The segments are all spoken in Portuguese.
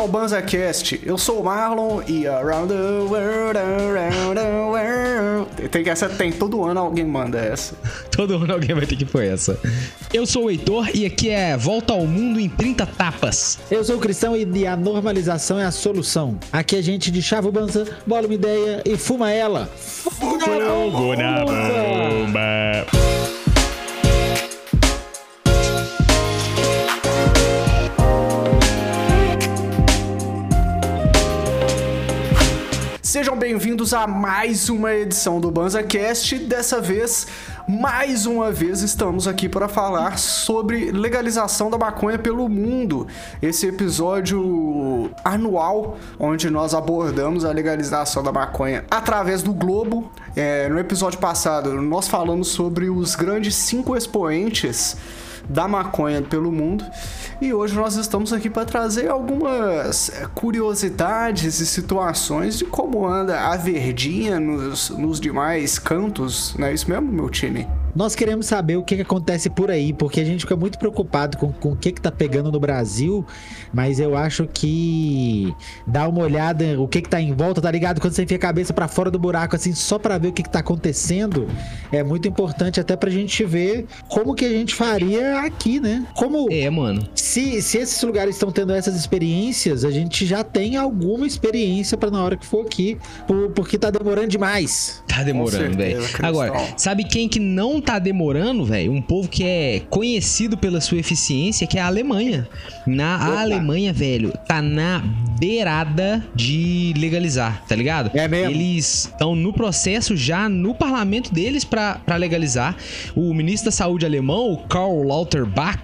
ao BanzaCast. Eu sou o Marlon e Around the World, Around the World. Tem, essa, tem todo ano alguém manda essa. todo ano alguém vai ter que pôr essa. Eu sou o Heitor e aqui é Volta ao Mundo em 30 Tapas. Eu sou o Cristão e a normalização é a solução. Aqui a gente de chava o Banza, bola uma ideia e fuma ela. Fogo na bomba! Sejam bem-vindos a mais uma edição do BanzaCast. Dessa vez, mais uma vez, estamos aqui para falar sobre legalização da maconha pelo mundo. Esse episódio anual, onde nós abordamos a legalização da maconha através do globo. É, no episódio passado, nós falamos sobre os grandes cinco expoentes da maconha pelo mundo. E hoje nós estamos aqui para trazer algumas eh, curiosidades e situações de como anda a verdinha nos, nos demais cantos, não é isso mesmo, meu time? Nós queremos saber o que, que, acontece por aí, porque a gente fica muito preocupado com, com o que, que tá pegando no Brasil, mas eu acho que dá uma olhada o que, que tá em volta, tá ligado? Quando você enfia a cabeça para fora do buraco, assim, só para ver o que, que tá acontecendo, é muito importante até pra gente ver como que a gente faria aqui, né? Como. É, mano. Se, se esses lugares estão tendo essas experiências, a gente já tem alguma experiência para na hora que for aqui, por, porque tá demorando demais. Tá demorando, velho. Agora, sabe quem que não tá demorando, velho, um povo que é conhecido pela sua eficiência, que é a Alemanha. Na a Alemanha, velho, tá na beirada de legalizar, tá ligado? É mesmo. Eles estão no processo já no parlamento deles para legalizar. O ministro da Saúde alemão, o Karl Lauterbach,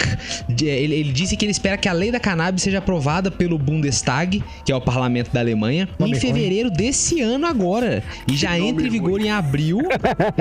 ele, ele, disse que ele espera que a lei da cannabis seja aprovada pelo Bundestag, que é o parlamento da Alemanha, em fevereiro desse ano agora. E já entra em vigor ruim. em abril.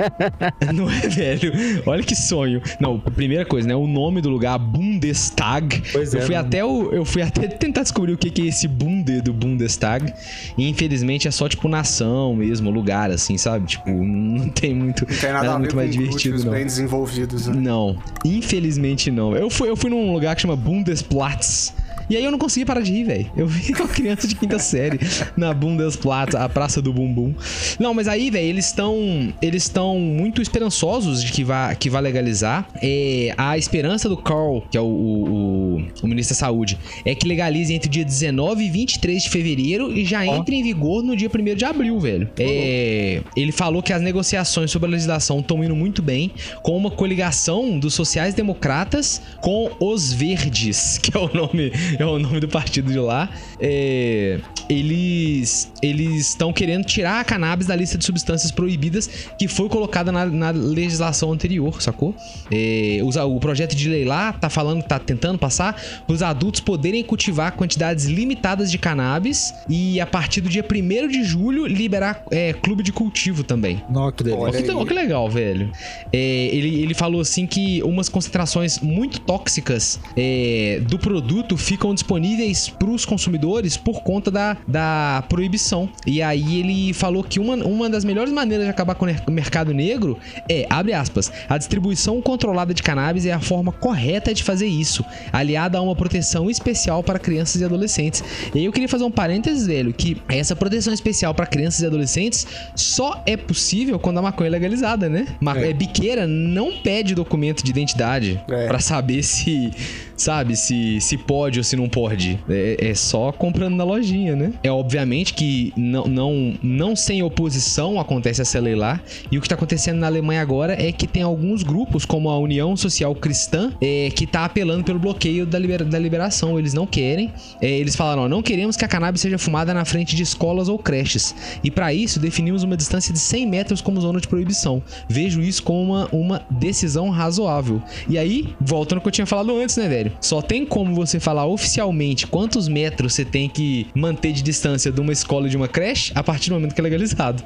Não é, velho? Olha que sonho. Não, primeira coisa, né? O nome do lugar, Bundestag. Pois eu é, fui até o, eu fui até tentar descobrir o que, que é esse Bunde do Bundestag. E infelizmente é só tipo nação mesmo, lugar assim, sabe? Tipo, não tem muito não tem nada, nada muito mais divertido não. bem desenvolvidos, né? Não, infelizmente não. Eu fui eu fui num lugar que chama Bundesplatz. E aí eu não consegui parar de rir, velho. Eu vi uma criança de quinta série na Bundesplatz, a Praça do Bumbum. Não, mas aí, velho, eles estão eles estão muito esperançosos de que vá, que vá legalizar. É, a esperança do Carl, que é o, o, o, ministro da Saúde, é que legalize entre o dia 19 e 23 de fevereiro e já entre em vigor no dia 1 de abril, velho. É, ele falou que as negociações sobre a legislação estão indo muito bem, com uma coligação dos sociais-democratas com os verdes, que é o nome é o nome do partido de lá. É, eles eles estão querendo tirar a cannabis da lista de substâncias proibidas que foi colocada na, na legislação anterior, sacou? É, os, o projeto de lei lá tá falando, tá tentando passar os adultos poderem cultivar quantidades limitadas de cannabis e a partir do dia 1 de julho liberar é, clube de cultivo também. Nossa, que delícia. Olha que, que legal, velho. É, ele, ele falou assim que umas concentrações muito tóxicas é, do produto ficam ficam disponíveis para os consumidores por conta da, da proibição. E aí ele falou que uma, uma das melhores maneiras de acabar com o mercado negro é, abre aspas, a distribuição controlada de cannabis é a forma correta de fazer isso, aliada a uma proteção especial para crianças e adolescentes. E aí eu queria fazer um parênteses, velho, que essa proteção especial para crianças e adolescentes só é possível quando a maconha é legalizada, né? Ma é. biqueira não pede documento de identidade é. para saber se, sabe, se, se pode ou se não pode. É, é, só comprando na lojinha, né? É obviamente que não, não, não sem oposição acontece essa lei lá. E o que tá acontecendo na Alemanha agora é que tem alguns grupos, como a União Social Cristã, é, que tá apelando pelo bloqueio da, da liberação. Eles não querem. É, eles falaram: ó, não queremos que a cannabis seja fumada na frente de escolas ou creches. E para isso, definimos uma distância de 100 metros como zona de proibição. Vejo isso como uma, uma decisão razoável. E aí, voltando ao que eu tinha falado antes, né, velho? Só tem como você falar oficialmente oficialmente quantos metros você tem que manter de distância de uma escola e de uma creche a partir do momento que é legalizado.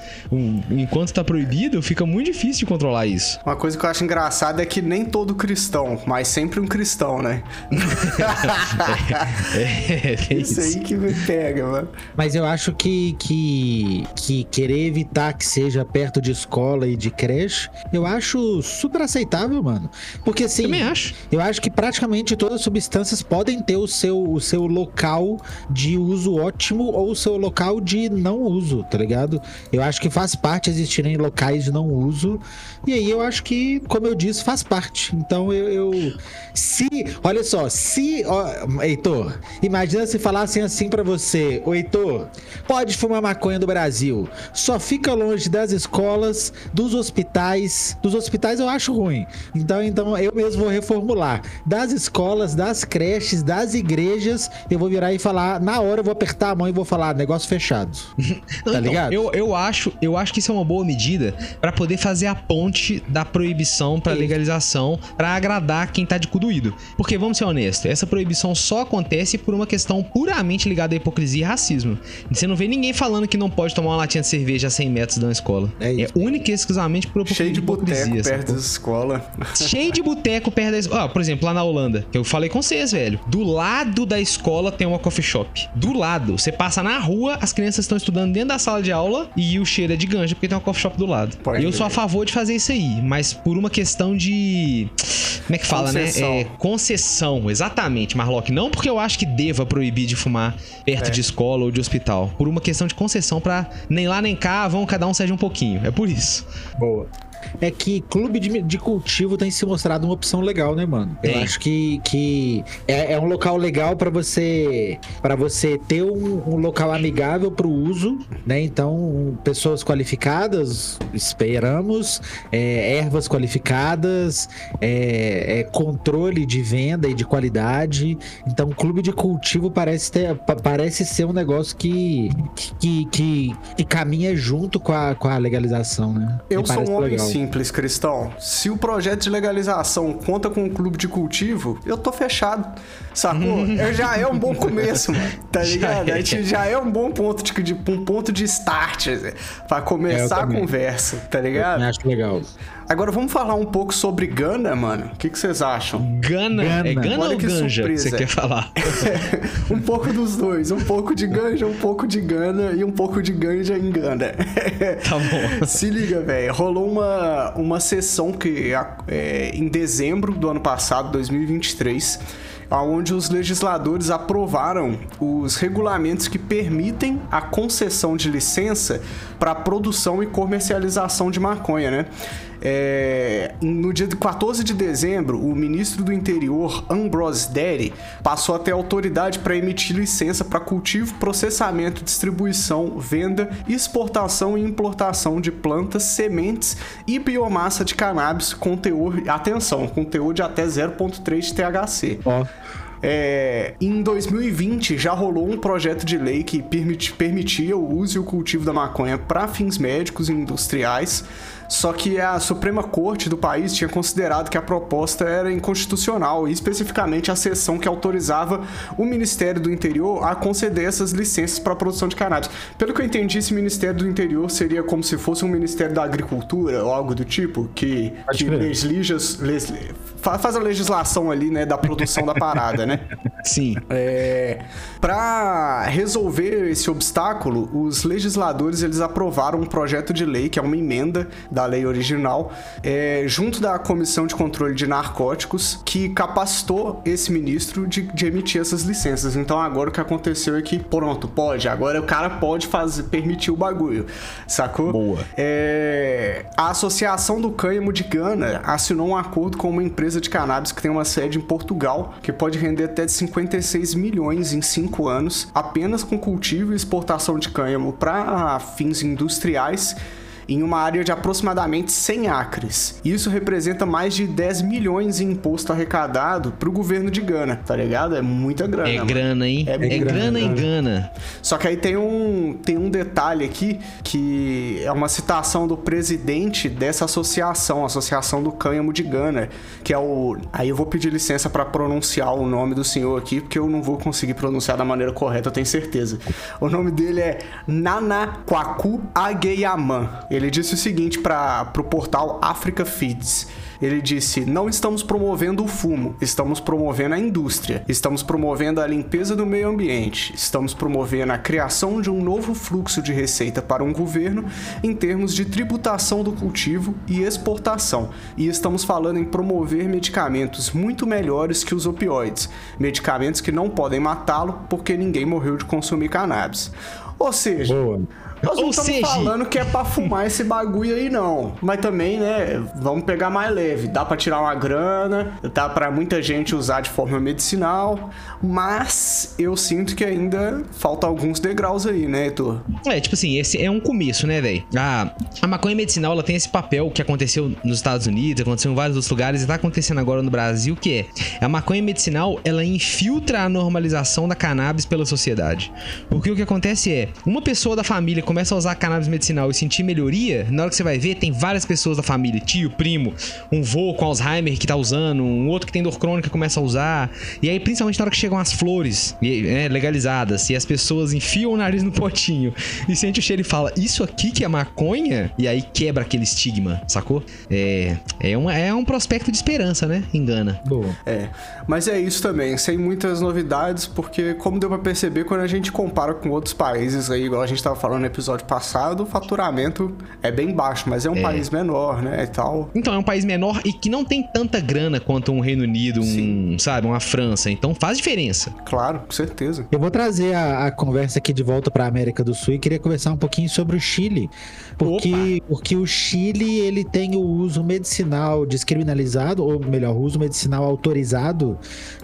Enquanto tá proibido, fica muito difícil de controlar isso. Uma coisa que eu acho engraçada é que nem todo cristão, mas sempre um cristão, né? é, é, é isso. isso aí que me pega, mano. Mas eu acho que, que, que querer evitar que seja perto de escola e de creche, eu acho super aceitável, mano. Porque assim. Também acho. Eu acho que praticamente todas as substâncias podem ter o seu, o seu local de uso ótimo ou o seu local de não uso, tá ligado? Eu acho que faz parte existirem locais de não uso. E aí eu acho que, como eu disse, faz parte. Então eu. eu se. Olha só, se. Ó, Heitor, imagina se falassem assim para você, ô Heitor, pode fumar maconha do Brasil. Só fica longe das escolas, dos hospitais. Dos hospitais eu acho ruim. Então, então eu mesmo vou reformular. Das escolas, das creches, das igrejas, eu vou virar e falar, na hora eu vou apertar a mão e vou falar, negócio fechado. tá então, ligado? Eu, eu, acho, eu acho que isso é uma boa medida para poder fazer a ponte da proibição para legalização para agradar quem tá de cu doído. Porque vamos ser honestos, essa proibição só acontece por uma questão puramente ligada à hipocrisia e racismo. Você não vê ninguém falando que não pode tomar uma latinha de cerveja a 100 metros da escola. É, é única e exclusivamente por Cheio de boteco perto da escola. Cheio de boteco perto da escola. Ah, por exemplo, lá na Holanda, que eu falei com vocês, velho. Do lado da escola tem uma coffee shop. Do lado. Você passa na rua, as crianças estão estudando dentro da sala de aula e o cheiro é de ganja porque tem uma coffee shop do lado. Pode eu sou a favor de fazer isso aí, mas por uma questão de. Como é que fala, né? concessão. né? É, concessão, exatamente, Marlock. Não porque eu acho que deva proibir de fumar perto é. de escola ou de hospital. Por uma questão de concessão para nem lá nem cá, vão cada um seja um pouquinho. É por isso. Boa é que clube de, de cultivo tem se mostrado uma opção legal, né, mano? Eu acho que, que é, é um local legal para você para você ter um, um local amigável para o uso, né? Então, pessoas qualificadas, esperamos, é, ervas qualificadas, é, é, controle de venda e de qualidade. Então, clube de cultivo parece, ter, parece ser um negócio que, que, que, que caminha junto com a, com a legalização, né? Eu sou um homem simples, Cristão. Se o projeto de legalização conta com um clube de cultivo, eu tô fechado. Sacou? já é um bom começo, mano. Tá ligado? A gente já é um bom ponto de, de um ponto de start para começar é, a conversa, tá ligado? Eu acho legal. Agora vamos falar um pouco sobre Gana, mano. O que, vocês acham? Gana? Gana. É Gana Olha ou que Ganja surpresa. que você quer falar? um pouco dos dois. Um pouco de Ganja, um pouco de Gana e um pouco de Ganja em Gana. tá bom. Se liga, velho. Rolou uma, uma sessão que é, em dezembro do ano passado, 2023 onde os legisladores aprovaram os regulamentos que permitem a concessão de licença para produção e comercialização de maconha, né? É, no dia 14 de dezembro, o ministro do Interior, Ambrose Derry, passou a ter autoridade para emitir licença para cultivo, processamento, distribuição, venda, exportação e importação de plantas, sementes e biomassa de cannabis com teor, atenção, com teor de até 0,3 de THC. Oh. É, em 2020 já rolou um projeto de lei que permitia o uso e o cultivo da maconha para fins médicos e industriais. Só que a Suprema Corte do país tinha considerado que a proposta era inconstitucional, e especificamente a seção que autorizava o Ministério do Interior a conceder essas licenças para a produção de cannabis. Pelo que eu entendi, esse Ministério do Interior seria como se fosse um Ministério da Agricultura ou algo do tipo, que, que legisla, faz a legislação ali, né, da produção da parada, né? Sim. É, para resolver esse obstáculo, os legisladores eles aprovaram um projeto de lei que é uma emenda da da lei original, é, junto da Comissão de Controle de Narcóticos, que capacitou esse ministro de, de, emitir essas licenças. Então agora o que aconteceu é que, pronto, pode, agora o cara pode fazer, permitir o bagulho, sacou? Boa. É, a Associação do Cânhamo de Gana assinou um acordo com uma empresa de cannabis que tem uma sede em Portugal, que pode render até de 56 milhões em 5 anos, apenas com cultivo e exportação de cânhamo para fins industriais em uma área de aproximadamente 100 acres. Isso representa mais de 10 milhões em imposto arrecadado para o governo de Gana, tá ligado? É muita grana. É mano. grana, hein? É, é grana, em Gana. Só que aí tem um, tem um detalhe aqui que é uma citação do presidente dessa associação, a Associação do Cânhamo de Gana, que é o. Aí eu vou pedir licença para pronunciar o nome do senhor aqui, porque eu não vou conseguir pronunciar da maneira correta, eu tenho certeza. O nome dele é Nanaquaku Ageyaman. Ele disse o seguinte para o portal Africa Feeds. Ele disse: Não estamos promovendo o fumo, estamos promovendo a indústria, estamos promovendo a limpeza do meio ambiente, estamos promovendo a criação de um novo fluxo de receita para um governo em termos de tributação do cultivo e exportação. E estamos falando em promover medicamentos muito melhores que os opioides, medicamentos que não podem matá-lo porque ninguém morreu de consumir cannabis. Ou seja, Boa. Nós não Ou estamos seja- falando que é pra fumar esse bagulho aí, não. Mas também, né, vamos pegar mais leve. Dá pra tirar uma grana, dá pra muita gente usar de forma medicinal, mas eu sinto que ainda falta alguns degraus aí, né, Heitor? É, tipo assim, esse é um começo, né, velho? A, a maconha medicinal, ela tem esse papel que aconteceu nos Estados Unidos, aconteceu em vários outros lugares e tá acontecendo agora no Brasil, que é a maconha medicinal, ela infiltra a normalização da cannabis pela sociedade. Porque o que acontece é, uma pessoa da família começa a usar cannabis medicinal e sentir melhoria, na hora que você vai ver, tem várias pessoas da família, tio, primo, um vô com Alzheimer que tá usando, um outro que tem dor crônica começa a usar. E aí, principalmente na hora que chegam as flores e, é, legalizadas e as pessoas enfiam o nariz no potinho e sente o cheiro e fala, isso aqui que é maconha? E aí quebra aquele estigma, sacou? É, é, uma, é um prospecto de esperança, né? Engana. Boa. É, mas é isso também, sem muitas novidades, porque como deu pra perceber, quando a gente compara com outros países aí, igual a gente tava falando no episódio passado, o faturamento é bem baixo, mas é um país menor, né, e tal. Então, é um país menor e que não tem tanta grana quanto um Reino Unido, um, sabe, uma França. Então faz diferença. Claro, com certeza. Eu vou trazer a, a conversa aqui de volta para a América do Sul e queria conversar um pouquinho sobre o Chile, porque, porque o Chile ele tem o uso medicinal descriminalizado, ou melhor, o uso medicinal autorizado,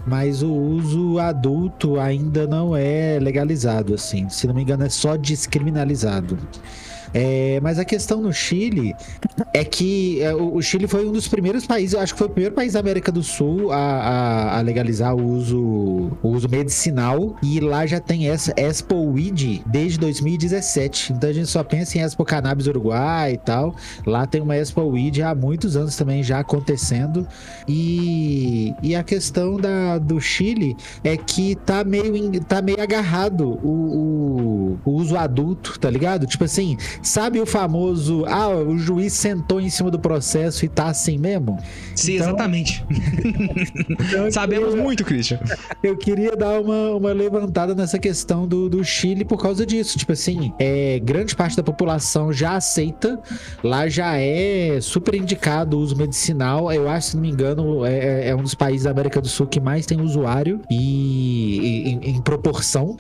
mas o uso adulto ainda não é legalizado, assim. Se não me engano, é só descriminalizado pesado. É, mas a questão no Chile é que é, o Chile foi um dos primeiros países, eu acho que foi o primeiro país da América do Sul a, a- a legalizar o uso, o uso medicinal. E lá já tem essa Expo Weed desde 2017. Então a gente só pensa em Expo Cannabis Uruguai e tal. Lá tem uma Expo Weed há muitos anos também já acontecendo. E, e a questão da, do Chile é que tá meio, tá meio agarrado o, o, o uso adulto, tá ligado? Tipo assim, sabe o famoso, ah, o juiz sentou em cima do processo e tá assim mesmo? Sim, Então- exatamente. Então, Sabemos queria- muito, Christian. Eu queria dar uma, uma levantada nessa questão do, do Chile por causa disso. Tipo assim, é, grande parte da população já aceita, lá já é super indicado o uso medicinal. Eu acho, se não me engano, é, é um dos países da América do Sul que mais tem usuário e, e- em, em proporção.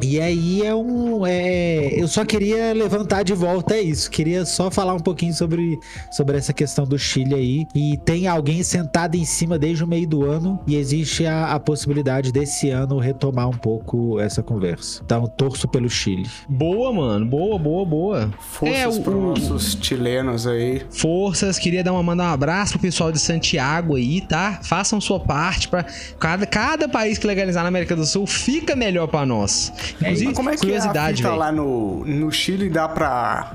E aí é um. é, eu só queria levantar de volta é isso. Queria só falar um pouquinho sobre, sobre essa questão do Chile aí. E tem alguém sentado em cima desde o meio do ano e existe a, a possibilidade desse ano retomar um pouco essa conversa. Então, torço pelo Chile. Boa, mano. Boa, boa, boa. Forças É, para o- nossos chilenos aí. Forças, queria dar uma, mandar um abraço pro pessoal de Santiago aí, tá? Façam sua parte para cada, cada país que legalizar na América do Sul fica melhor pra nós. Inclusive, Mas como é que é a curiosidade, fita lá no, no Chile? Dá pra,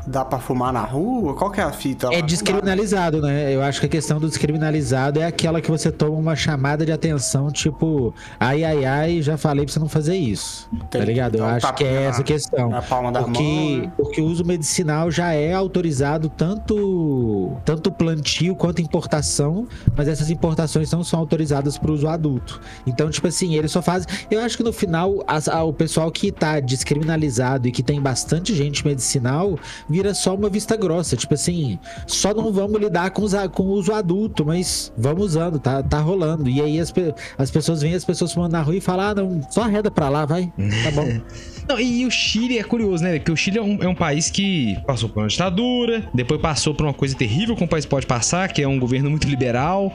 dá pra fumar na rua? Qual que é a fita lá? É descriminalizado, né? Eu acho que a questão do descriminalizado é aquela que você toma uma chamada de atenção, tipo, ai, ai, ai, já falei pra você não fazer isso. Tá Entendi. ligado? Eu Então, acho que é essa na- a questão. Na palma da Porque, mão. né? porque o uso medicinal já é autorizado tanto tanto plantio quanto importação, mas essas importações não são autorizadas para uso adulto. Então, tipo assim, eles só fazem. Eu acho que no final, a- o pessoal que tá descriminalizado e que tem bastante gente medicinal vira só uma vista grossa. Tipo assim, só não vamos lidar com, os com o uso adulto, mas vamos usando, tá, tá rolando. E aí as, as pessoas veem as pessoas fumando na rua e falam: ah, não, só arreda pra lá, vai. Tá bom. Não, e o Chile é curioso, né? Porque o Chile é um, é um país que passou por uma ditadura, depois passou por uma coisa terrível que um país pode passar, que é um governo muito liberal.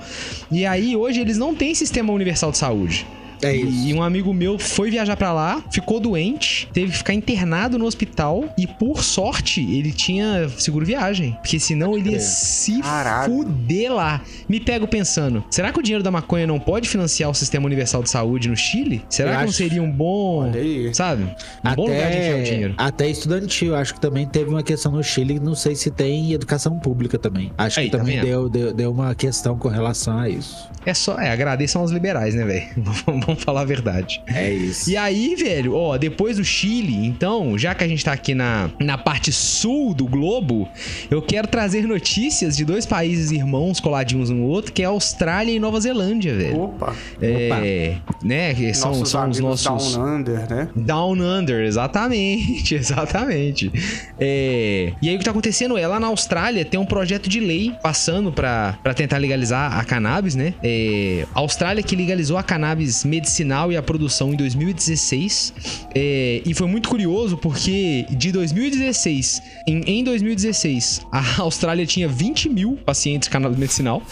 E aí, hoje, eles não têm sistema universal de saúde. É isso. E um amigo meu foi viajar pra lá, ficou doente, teve que ficar internado no hospital e por sorte ele tinha seguro viagem, porque senão ele ia se Caralho. fuder lá. Me pego pensando, será que o dinheiro da maconha não pode financiar o sistema universal de saúde no Chile? Será Eu que não seria um bom, sabe? Um bom lugar de enfiar o dinheiro. até estudantil, acho que também teve uma questão no Chile, não sei se tem educação pública também. Acho Aí, que tá também vendo? deu, deu, deu uma questão com relação a isso. É só, é, agradeçam aos liberais, né, velho? Vamos falar a verdade. É isso. E aí, velho, ó, depois do Chile, então, já que a gente tá aqui na, na parte sul do globo, eu quero trazer notícias de dois países irmãos coladinhos um no outro, que é a Austrália e Nova Zelândia, velho. Opa. É, né, que são, nossos são os nossos... Down Under, né? Down Under, exatamente, exatamente. É, e aí o que tá acontecendo é, lá na Austrália tem um projeto de lei passando pra pra tentar legalizar a cannabis, né? É, a Austrália que legalizou a cannabis medicinal e a produção em 2016. É, e foi muito curioso porque de 2016, em, em 2016, a Austrália tinha 20 mil pacientes cannabis medicinal.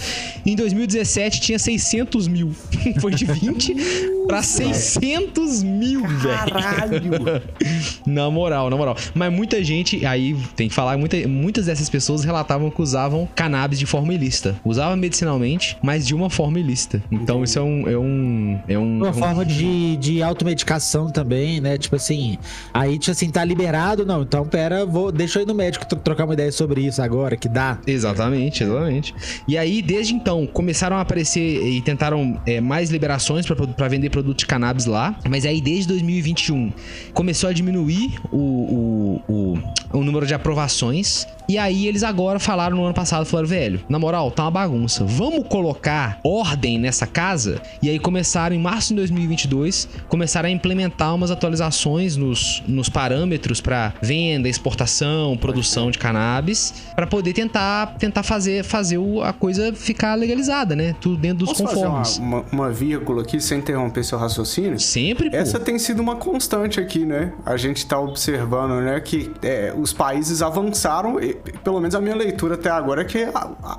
Em 2017 tinha 600 mil. Foi de 20 pra 600 mil, velho. Caralho! Na moral, na moral. Mas muita gente, aí tem que falar, muita, muitas dessas pessoas relatavam que usavam cannabis de forma ilícita. Usava medicinalmente, mas de uma forma ilícita. Então isso é um. É um. É um, Uma um- forma de, de automedicação também, né? Tipo assim, aí, tipo assim, tá liberado? Não, então pera, vou, deixa eu ir no médico tro- trocar uma ideia sobre isso agora, que dá. Exatamente, exatamente. E aí, desde então, começaram a aparecer e tentaram é, mais liberações pra pra vender produtos de cannabis lá. Mas aí, desde 2021, começou a diminuir o, o, o, o número de aprovações. E aí, eles agora falaram no ano passado: falaram, velho, na moral, tá uma bagunça. Vamos colocar ordem nessa casa? E aí, começaram em março de 2022, começaram a implementar umas atualizações nos, nos parâmetros pra venda, exportação, produção de cannabis, pra poder tentar tentar fazer fazer o- a coisa ficar legalizada, né? Tudo dentro dos Posso fazer uma, conformes. uma, uma vírgula aqui sem interromper seu raciocínio? Sempre, pô. Essa tem sido uma constante aqui, né? A gente tá observando, né, que é, os países avançaram, pelo menos a minha leitura até agora é que,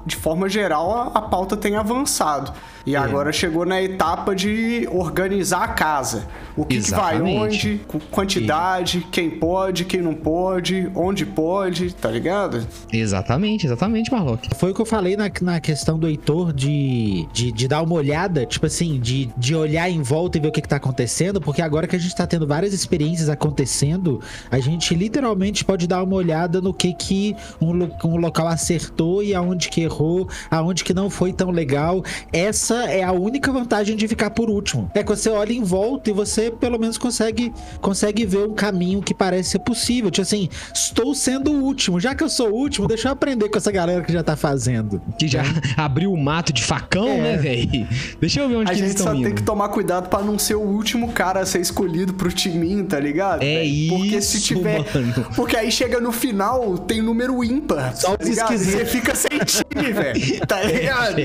de forma geral, a, a pauta tem avançado. É. E agora chegou na etapa de organizar a casa. O que, que vai onde, quantidade, quem pode, quem não pode, onde pode, tá ligado? Exatamente, exatamente, Marlock. Foi o que eu falei na, na questão do Heitor de, de, de dar uma olhada, tipo assim, de, de olhar em volta e ver o que, que tá acontecendo, porque agora que a gente tá tendo várias experiências acontecendo, a gente literalmente pode dar uma olhada no que que um, um local acertou e aonde que errou, aonde que não foi tão legal. Essa é a única vantagem de ficar por último. É que você olha em volta e você pelo menos consegue, consegue ver um caminho que parece ser possível. Tipo assim, estou sendo o último. Já que eu sou o último, deixa eu aprender com essa galera que já tá fazendo. Que já abriu o mato de facão, É. né, velho? Deixa eu ver onde A que eles gente só estão tem indo. que tomar cuidado pra não ser o último cara a ser escolhido pro timinho, tá ligado? É velho? Porque se isso, tiver. mano. Porque aí chega no final, tem número ímpar. Só os esquisitos. Você fica sem time, velho. Tá ligado?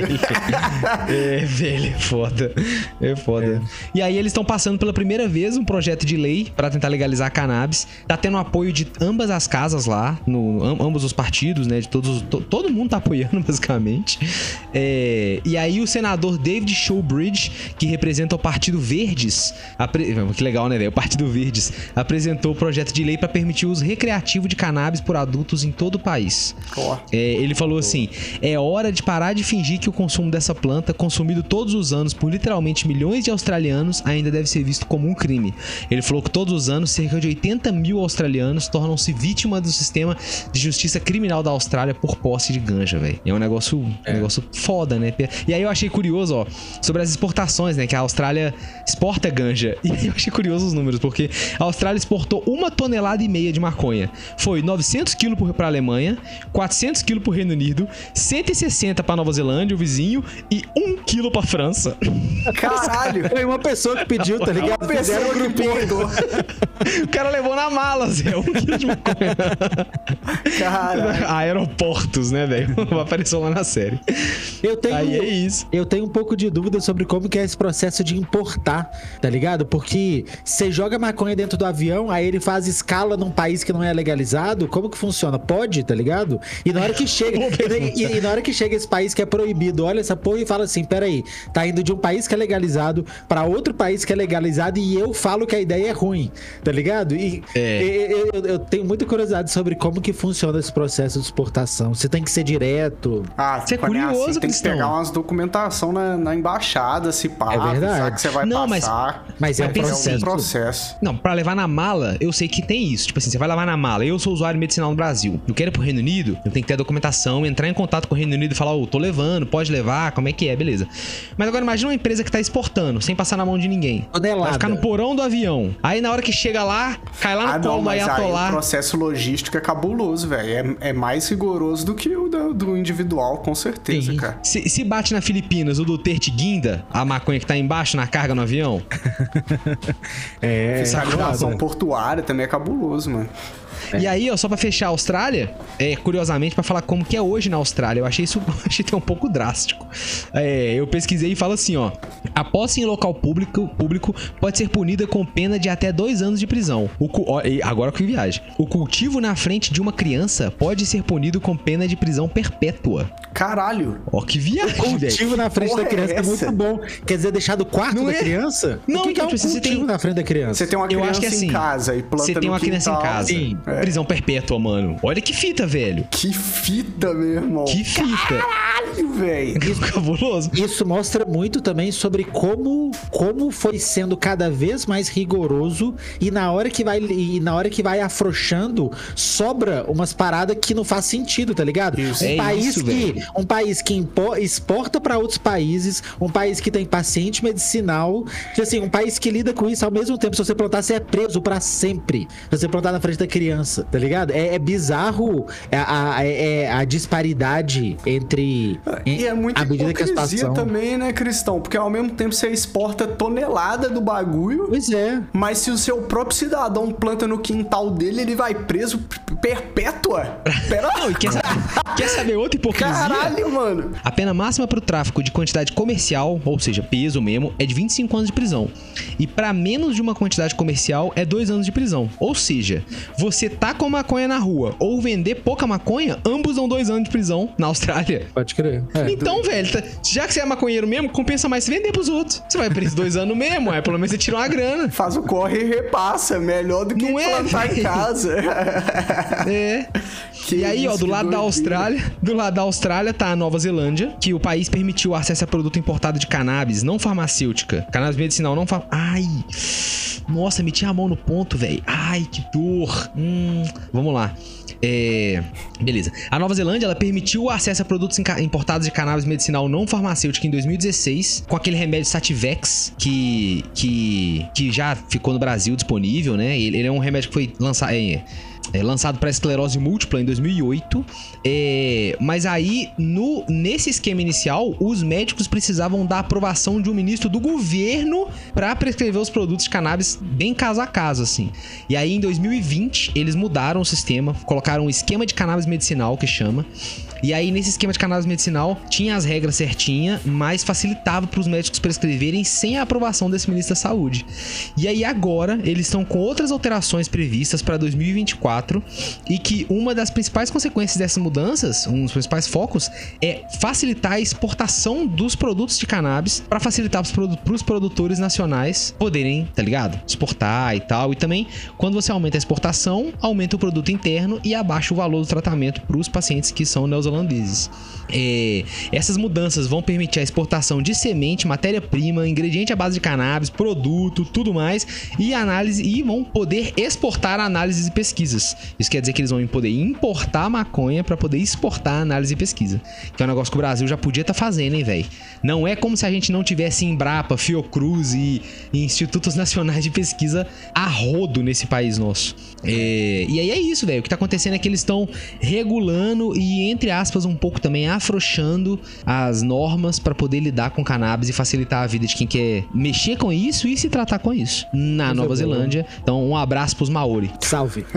É, velho, é foda. É foda. E aí eles estão passando pela primeira vez um projeto de lei pra tentar legalizar a cannabis. Tá tendo apoio de ambas as casas lá, no, am- ambos os partidos, né? De todos, os- to- todo mundo tá apoiando, basicamente. É, e aí o senador David Showbridge, que representa o Partido Verdes, apre- que legal, né, velho? O Partido Verdes apresentou o projeto de lei pra permitir o uso recreativo de cannabis por adultos em todo o país. Ó, É, ele falou assim: é hora de parar de fingir que o consumo dessa planta, consumido todos os anos por literalmente milhões de australianos, ainda deve ser visto como um crime. Ele falou que todos os anos, cerca de 80 mil australianos tornam-se vítima do sistema de justiça criminal da Austrália por posse de ganja, velho. É um negócio, um negócio foda, né? E aí eu achei curioso, ó, sobre as exportações, né? Que a Austrália exporta ganja. E aí eu achei curioso os números, porque a Austrália exportou uma tonelada e meia de maconha. Foi 900 quilos para a Alemanha, 400 quilos para o Reino Unido, 160 para Nova Zelândia, o vizinho, e 1 quilo para França. caralho. Foi uma pessoa que pediu, tá ligado? Uma pessoa um que grupinho. o cara levou na mala, Zé, 1 quilo de maconha. Caralho. Aeroportos, né, velho? Apareceu lá na série. Eu tenho, Aí é isso. eu tenho um pouco de dúvida sobre como que é esse processo de importar, tá ligado? Porque você joga maconha dentro do avião, aí ele faz escala num país que não é legalizado, como que funciona? Pode, tá ligado? E na hora que chega, e, e- e na hora que chega esse país que é proibido, olha essa porra e fala assim, peraí, tá indo de um país que é legalizado pra outro país que é legalizado e eu falo que a ideia é ruim, tá ligado? E É. e- eu, eu- eu tenho muita curiosidade sobre como que funciona esse processo de exportação. Você tem que ser direto, Ah, Você é curioso, assim, tem que pegar umas documentação na, na embaixada, se pá, É verdade. que você vai Não, mas- passar. mas é um Mas processo. processo. Não, pra levar na mala, eu sei que tem isso. Tipo assim, você vai levar na mala. Eu sou usuário medicinal no Brasil. Eu quero libera pro Reino Unido, eu tenho que ter a documentação, entrar em contato com o Reino Unido e falar, ô, tô levando, pode levar, como é que é, beleza. Mas agora imagina uma empresa que tá exportando, sem passar na mão de ninguém. Tonelada. Vai ficar no porão do avião. Aí na hora que chega lá, cai lá no Ah, colo não, do aí o Ayatollah. processo logístico é cabuloso, velho. É, é mais rigoroso do que o do, do individual, com certeza, Sim. cara. Se, se bate na Filipinas, o Duterte guinda a maconha que tá embaixo na carga no avião. É, Fiscalização foda. portuária também é cabuloso, mano. E aí, ó, só pra fechar a Austrália, é, curiosamente, pra falar como que é hoje na Austrália, eu achei isso achei até um pouco drástico. É, eu pesquisei e fala assim, ó. A posse em local público, público pode ser punida com pena de até dois anos de prisão. O ó, agora que viagem. O cultivo na frente de uma criança pode ser punido com pena de prisão perpétua. Caralho. Ó, que viagem, velho. Cultivo na frente porra da criança é é, muito bom. Quer dizer, deixar do quarto Não da é? criança? Não, o que, que é então, um tipo, você cultivo tem- na frente da criança? Você tem uma Eu criança acho que é assim, em casa e planta Você tem no uma criança em casa. Sim. Prisão perpétua, mano. Olha que fita, velho. Que fita, meu irmão. Que fita. Caralho, velho. Cabuloso. Isso mostra muito também sobre como, como foi sendo cada vez mais rigoroso e na hora que vai e na hora que vai afrouxando, sobra umas paradas que não faz sentido, tá ligado? Isso. Um É país isso, que velho. um país que impo- exporta pra outros países, um país que tem paciente medicinal, que assim, um país que lida com isso ao mesmo tempo, se você plantar, você é preso pra sempre. Se você plantar na frente da criança, tá ligado? É, é bizarro a, a, é- a disparidade entre E é muita a medida que a situação também, né, Cristão? Porque ao mesmo tempo você exporta tonelada do bagulho, Pois é. mas se o seu próprio cidadão planta no quintal dele, ele vai preso perpétua? Pera Não, quer, sa- quer saber outra hipocrisia? Caralho, mano. A pena máxima para o tráfico de quantidade comercial, ou seja, peso mesmo, é de 25 anos de prisão. E para menos de uma quantidade comercial é 2 anos de prisão. Ou seja, você tá com maconha na rua ou vender pouca maconha, ambos dão 2 anos de prisão na Austrália. Pode crer. É. Então, velho, tá- já que você é maconheiro mesmo, compensa mais você vender pros outros. Você vai preso dois anos mesmo, é pelo menos você tira uma grana. Faz o corre e repassa. Melhor do que Não é, plantar em casa. É. Que e aí, ó, do lado da. Austrália, do lado da Austrália tá a Nova Zelândia, que o país permitiu o acesso a produto importado de cannabis não farmacêutica. Cannabis medicinal não far... Ai. Nossa, meti a mão no ponto, velho. Ai, que dor. Hum, vamos lá. É, beleza. A Nova Zelândia ela permitiu o acesso a produtos importados de cannabis medicinal não farmacêutica em 2016, com aquele remédio Sativex que que, que já ficou no Brasil disponível, né? Ele, ele é um remédio que foi lançado é, é, lançado para esclerose múltipla em 2008. É, mas aí, no, nesse esquema inicial, os médicos precisavam da aprovação de um ministro do governo para prescrever os produtos de cannabis bem caso a caso, assim. E aí, em 2020, eles mudaram o sistema, colocaram um esquema de cannabis medicinal, que chama. E aí, nesse esquema de cannabis medicinal, tinha as regras certinhas, mas facilitava para os médicos prescreverem sem a aprovação desse ministro da Saúde. E aí, agora, eles estão com outras alterações previstas para 2024 e que uma das principais consequências dessas mudanças, um dos principais focos, é facilitar a exportação dos produtos de cannabis para facilitar para os produtores nacionais poderem, tá ligado? Exportar e tal. E também, quando você aumenta a exportação, aumenta o produto interno e abaixa o valor do tratamento para os pacientes que são neozelandeses. É, essas mudanças vão permitir a exportação de semente, matéria-prima, ingrediente à base de cannabis, produto, tudo mais, e análise e vão poder exportar análises e pesquisas. Isso quer dizer que eles vão poder importar maconha para poder exportar análise e pesquisa. Que é um negócio que o Brasil já podia estar fazendo, hein, velho? Não é como se a gente não tivesse Embrapa, Fiocruz e, e institutos nacionais de pesquisa a rodo nesse país nosso. É, e aí é isso, velho. O que tá acontecendo é que eles estão regulando e, entre aspas, um pouco também afrouxando as normas para poder lidar com cannabis e facilitar a vida de quem quer mexer com isso e se tratar com isso na Nova boa. Zelândia. Então, um abraço pros Maori. Salve.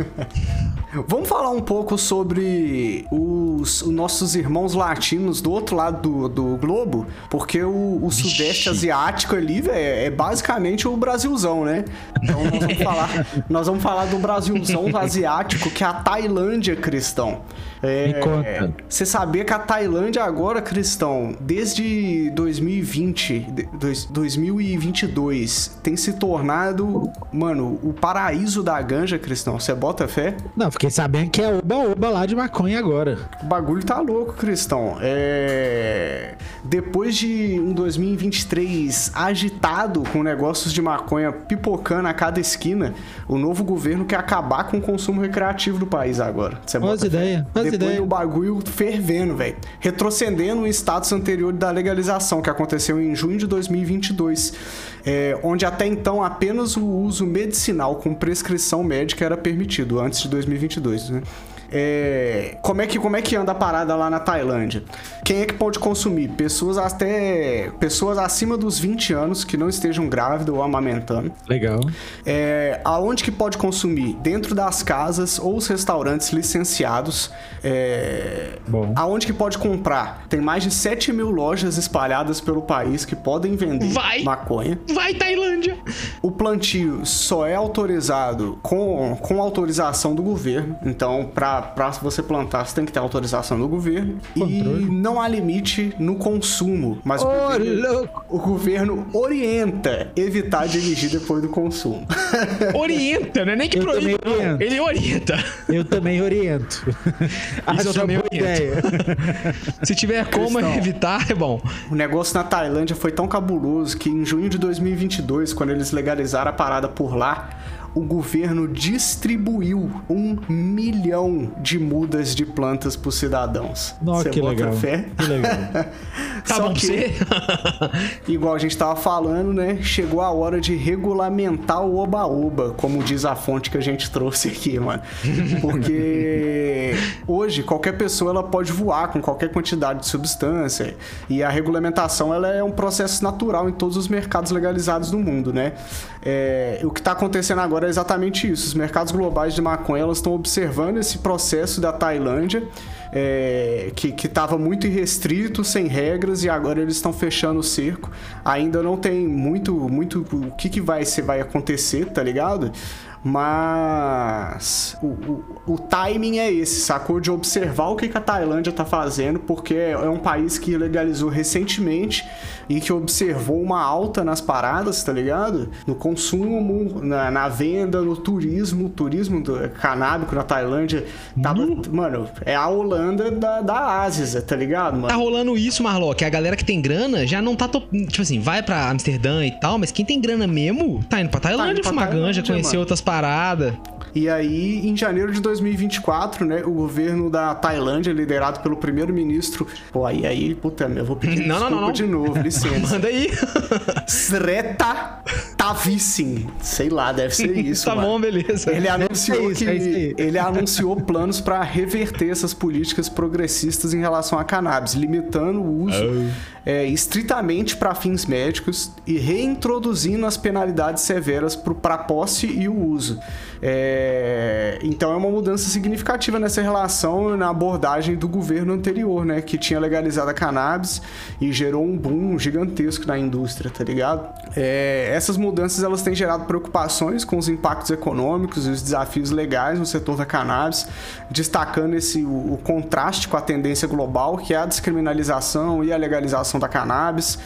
Vamos falar um pouco sobre os, os nossos irmãos latinos do outro lado do, do globo, porque o, o sudeste asiático ali, velho, é basicamente o Brasilzão, né? Então nós vamos falar, nós vamos falar do Brasilzão asiático, que é a Tailândia, Cristão. É, Me conta. Você sabia que a Tailândia agora, Cristão, desde 2020, de- dois- 2022, tem se tornado, mano, o paraíso da ganja, Cristão. Você bota fé? Não, fiquei sabendo que é oba-oba lá de maconha agora. O bagulho tá louco, Cristão. É... Depois de um 2023 agitado com negócios de maconha pipocando a cada esquina, o novo governo quer acabar com o consumo recreativo do país agora. Você bota fé? ideia, faz Depois ideia. do bagulho fervendo, velho. Retrocedendo o status anterior da legalização, que aconteceu em junho de 2022. é, onde até então apenas o uso medicinal com prescrição médica era permitido, antes de 2022, né? É, como, é que, como é que anda a parada lá na Tailândia? Quem é que pode consumir? Pessoas até. Pessoas acima dos 20 anos que não estejam grávidas ou amamentando. Legal. É, aonde que pode consumir? Dentro das casas ou os restaurantes licenciados. É, Bom. aonde que pode comprar? Tem mais de 7 mil lojas espalhadas pelo país que podem vender Vai! maconha. Vai, Tailândia! O plantio só é autorizado com, com autorização do governo. Então, pra, pra você plantar, você tem que ter autorização do governo. Controle. E não há limite no consumo. Mas o, governo, louco! o governo orienta evitar dirigir depois do consumo. Orienta, não é nem que Eu proíbe. Ele orienta. Eu também oriento. Acho eu também oriento. ideia. Se tiver como Cristão. evitar, é bom. O negócio na Tailândia foi tão cabuloso que em junho de 2022, quando eles legalizaram a parada por lá, o governo distribuiu um milhão de mudas de plantas para os cidadãos. Nossa, que legal. fé? Que legal. Só que- você? Igual a gente tava falando, né? Chegou a hora de regulamentar o oba-oba, como diz a fonte que a gente trouxe aqui, mano. Porque hoje qualquer pessoa ela pode voar com qualquer quantidade de substância e a regulamentação ela é um processo natural em todos os mercados legalizados do mundo, né? É, o que tá acontecendo agora é exatamente isso. Os mercados globais de maconha estão observando esse processo da Tailândia é, que estava muito irrestrito, sem regras, e agora eles estão fechando o cerco. Ainda não tem muito, muito o que, que vai, se vai acontecer, tá ligado? Mas o, o, o timing é esse, sacou? De observar o que, que a Tailândia tá fazendo, porque é um país que legalizou recentemente e que observou uma alta nas paradas, tá ligado? No consumo, na, na venda, no turismo, turismo do canábico na Tailândia. Tava, Mano, é a Holanda da, da Ásia, tá ligado, mano? Tá rolando isso, Marlock. A galera que tem grana já não tá. to- Tipo assim, vai pra Amsterdã e tal, mas quem tem grana mesmo tá indo pra Tailândia indo pra fumar ganja, Tailândia, conhecer mano. outras paradas. E aí, em janeiro de 2024, né, o governo da Tailândia, liderado pelo primeiro-ministro. Pô, aí, aí, puta, eu vou pedir Não, desculpa não, não. de novo, licença. Manda aí. Sreta Tavissin. Sei lá, deve ser isso. tá mano. bom, beleza. Ele anunciou isso, que é ele anunciou planos para reverter essas políticas progressistas em relação a cannabis, limitando o uso é, estritamente para fins médicos e reintroduzindo as penalidades severas para posse e o uso. É, então é uma mudança significativa nessa relação na abordagem do governo anterior, né, que tinha legalizado a cannabis e gerou um boom gigantesco na indústria, tá ligado? É, essas mudanças elas têm gerado preocupações com os impactos econômicos e os desafios legais no setor da cannabis, destacando esse o, o contraste com a tendência global, que é a descriminalização e a legalização da cannabis.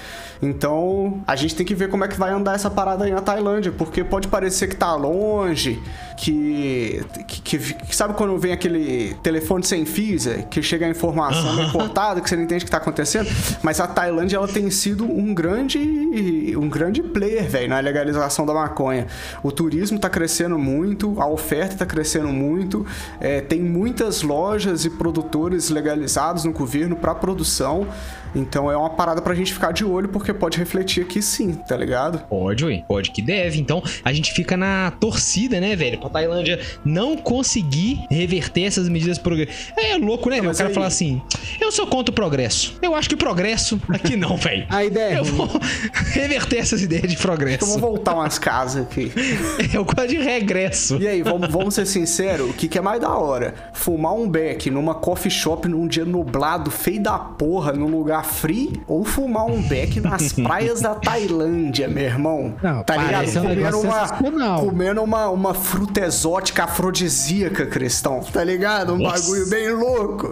Então, a gente tem que ver como é que vai andar essa parada aí na Tailândia, porque pode parecer que tá longe, que, que, que- que- sabe quando vem aquele telefone sem fios, que chega a informação meio cortada, que você não entende o que tá acontecendo, mas a Tailândia ela tem sido um grande um grande player, velho, na legalização da maconha. O turismo tá crescendo muito, a oferta tá crescendo muito, é, tem muitas lojas e produtores legalizados no governo para produção. Então é uma parada pra gente ficar de olho, porque pode refletir aqui sim, tá ligado? Pode, ué. Pode que deve. Então, a gente fica na torcida, né, velho? Pra Tailândia não conseguir reverter essas medidas progressivas. É louco, né, velho? O cara aí- falar assim: eu sou contra o progresso. Eu acho que progresso aqui não, velho. A ideia é Eu vou reverter essas ideias de Eu vou progresso. voltar umas casas aqui. Eu gosto de regresso. E aí, vamos, vamos ser sinceros, o que, que é mais da hora? Fumar um beck numa coffee shop num dia nublado, feio da porra, num lugar free? Ou fumar um beck nas praias da Tailândia, meu irmão? Não, tá ligado? um Comendo uma, comendo uma, uma fruta exótica afrodisíaca, cristão, tá ligado? Um Nossa. bagulho bem louco.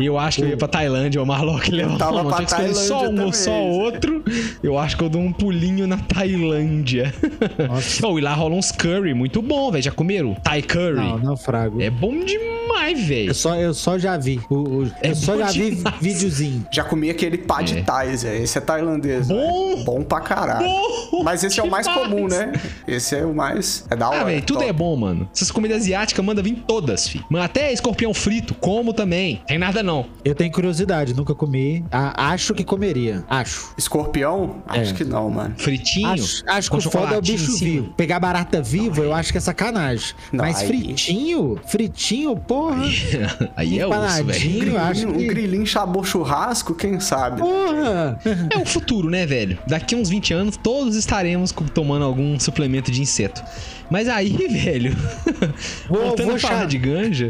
Eu acho que eu ia pra Tailândia, o Marlock levou. tava pra escolher só Tailândia um ou só outro. Eu acho que eu dou um pulinho na Tailândia. Nossa. oh, e lá rola uns curry, muito bom, velho. Já comeram? Thai curry. Não, não frago. É bom demais, velho. Eu só, eu só já vi. O, o- É eu só já vi. Videozinho. Já comi aquele pad É. thai, Zé. Esse é tailandês. Bom. né? Bom pra caralho. Bom Mas esse é o mais demais. comum, né? Esse é o mais. É da hora. Ah, velho, tudo top. é bom, mano. Essas comidas asiáticas manda vir todas, fi. Mano, até escorpião frito, como também. Tem nada não. Eu tenho curiosidade, nunca comi. Ah, acho que comeria. Acho. Escorpião? Acho É. que não, mano. Fritinho. Acho, acho que o foda é o bicho vivo. Pegar barata viva, eu acho que é sacanagem. Não, Mas aí- fritinho? Fritinho, porra. Aí é osso, velho. Eu acho Um que... sabor churrasco, quem sabe? É o futuro, né, velho? Daqui uns 20 anos, todos estaremos tomando algum suplemento de inseto. Mas aí, velho. Vou- voltando vou a falar de ganja.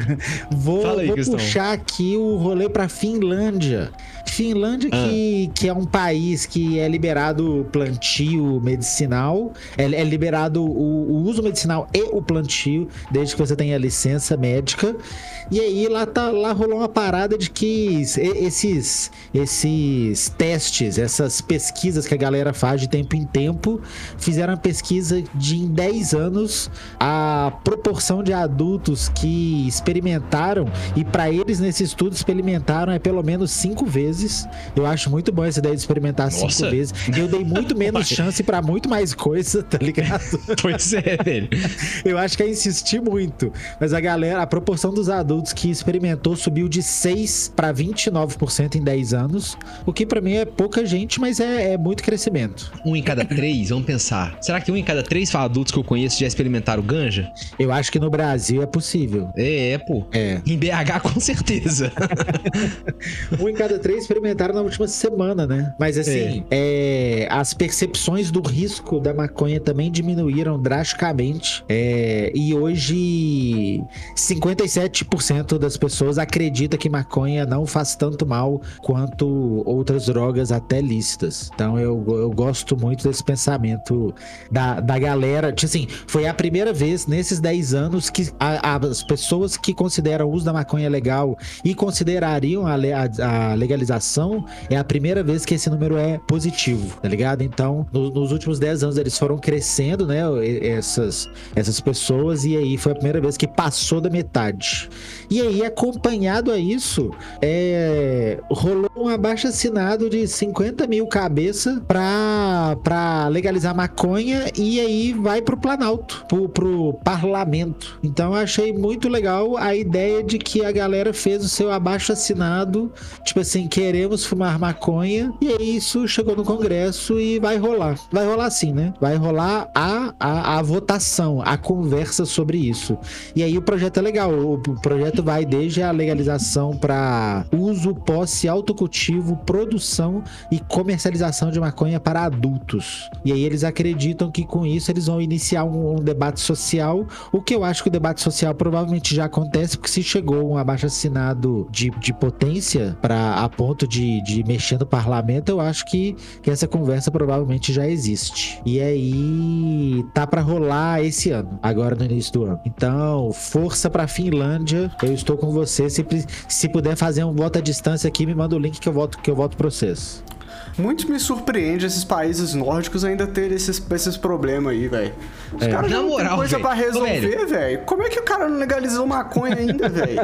Vou, aí, vou puxar aqui o rolê pra Finlândia. Finlândia, Ah. que, que é um país que é liberado plantio medicinal, é, é liberado o, o uso medicinal e o plantio, desde que você tenha licença médica. E aí lá, tá, lá rolou uma parada de que es- esses, esses testes, essas pesquisas que a galera faz de tempo em tempo, fizeram uma pesquisa de em 10 anos a proporção de adultos que experimentaram e para eles nesse estudo experimentaram é pelo menos cinco vezes. Eu acho muito bom essa ideia de experimentar Nossa. cinco vezes. Eu dei muito menos chance para muito mais coisa, tá ligado? pois é, velho. Eu acho que é insistir muito. Mas a galera, a proporção dos adultos que experimentou subiu de 6 para 29% em 10 anos. O que pra mim é pouca gente, mas é, é muito crescimento. Um em cada três, vamos pensar. Será que um em cada três adultos que eu conheço já experimentaram ganja? Eu acho que no Brasil é possível. É, é, pô. É. Em BH, com certeza. Um em cada três experimentaram na última semana, né? Mas assim, é, as percepções do risco da maconha também diminuíram drasticamente. É, e hoje, 57% das pessoas acreditam que maconha não faz tanto mal quanto outras drogas até lícitas. Então eu, eu gosto muito desse pensamento da, da galera. Tipo assim, foi a primeira vez nesses 10 anos que a- as pessoas que consideram o uso da maconha legal e considerariam a, a- a legalização, é a primeira vez que esse número é positivo, tá ligado? Então, no- nos últimos 10 anos eles foram crescendo, né? Essas, essas pessoas, e aí foi a primeira vez que passou da metade. E aí, acompanhado a isso, é, rolou um abaixo assinado de 50 mil cabeça pra, pra legalizar maconha e aí vai pro Planalto, pro, pro parlamento. Então achei muito legal a ideia de que a galera fez o seu abaixo assinado, tipo assim, queremos fumar maconha, e aí isso chegou no Congresso e vai rolar. Vai rolar sim, né? Vai rolar a, a, a votação, a conversa sobre isso. E aí o projeto é legal. O projeto vai desde a legalização para uso, posse, autocultivo, produção e comercialização de maconha para adultos. E aí eles acreditam que com isso eles vão iniciar um debate social, o que eu acho que o debate social provavelmente já acontece, porque se chegou um abaixo assinado de, de potência para a ponto de, de mexer no parlamento, eu acho que, que essa conversa provavelmente já existe. E aí tá para rolar esse ano, agora no início do ano. Então, força pra Finlândia. Eu estou com você. Se, se puder fazer um voto à distância aqui, me manda o link que eu voto que eu voto pra vocês. Muito me surpreende esses países nórdicos ainda terem esses, esses problemas aí, velho. Os É. caras não moral, tem coisa velho. pra resolver, velho. Como é que o cara não legalizou maconha ainda, velho?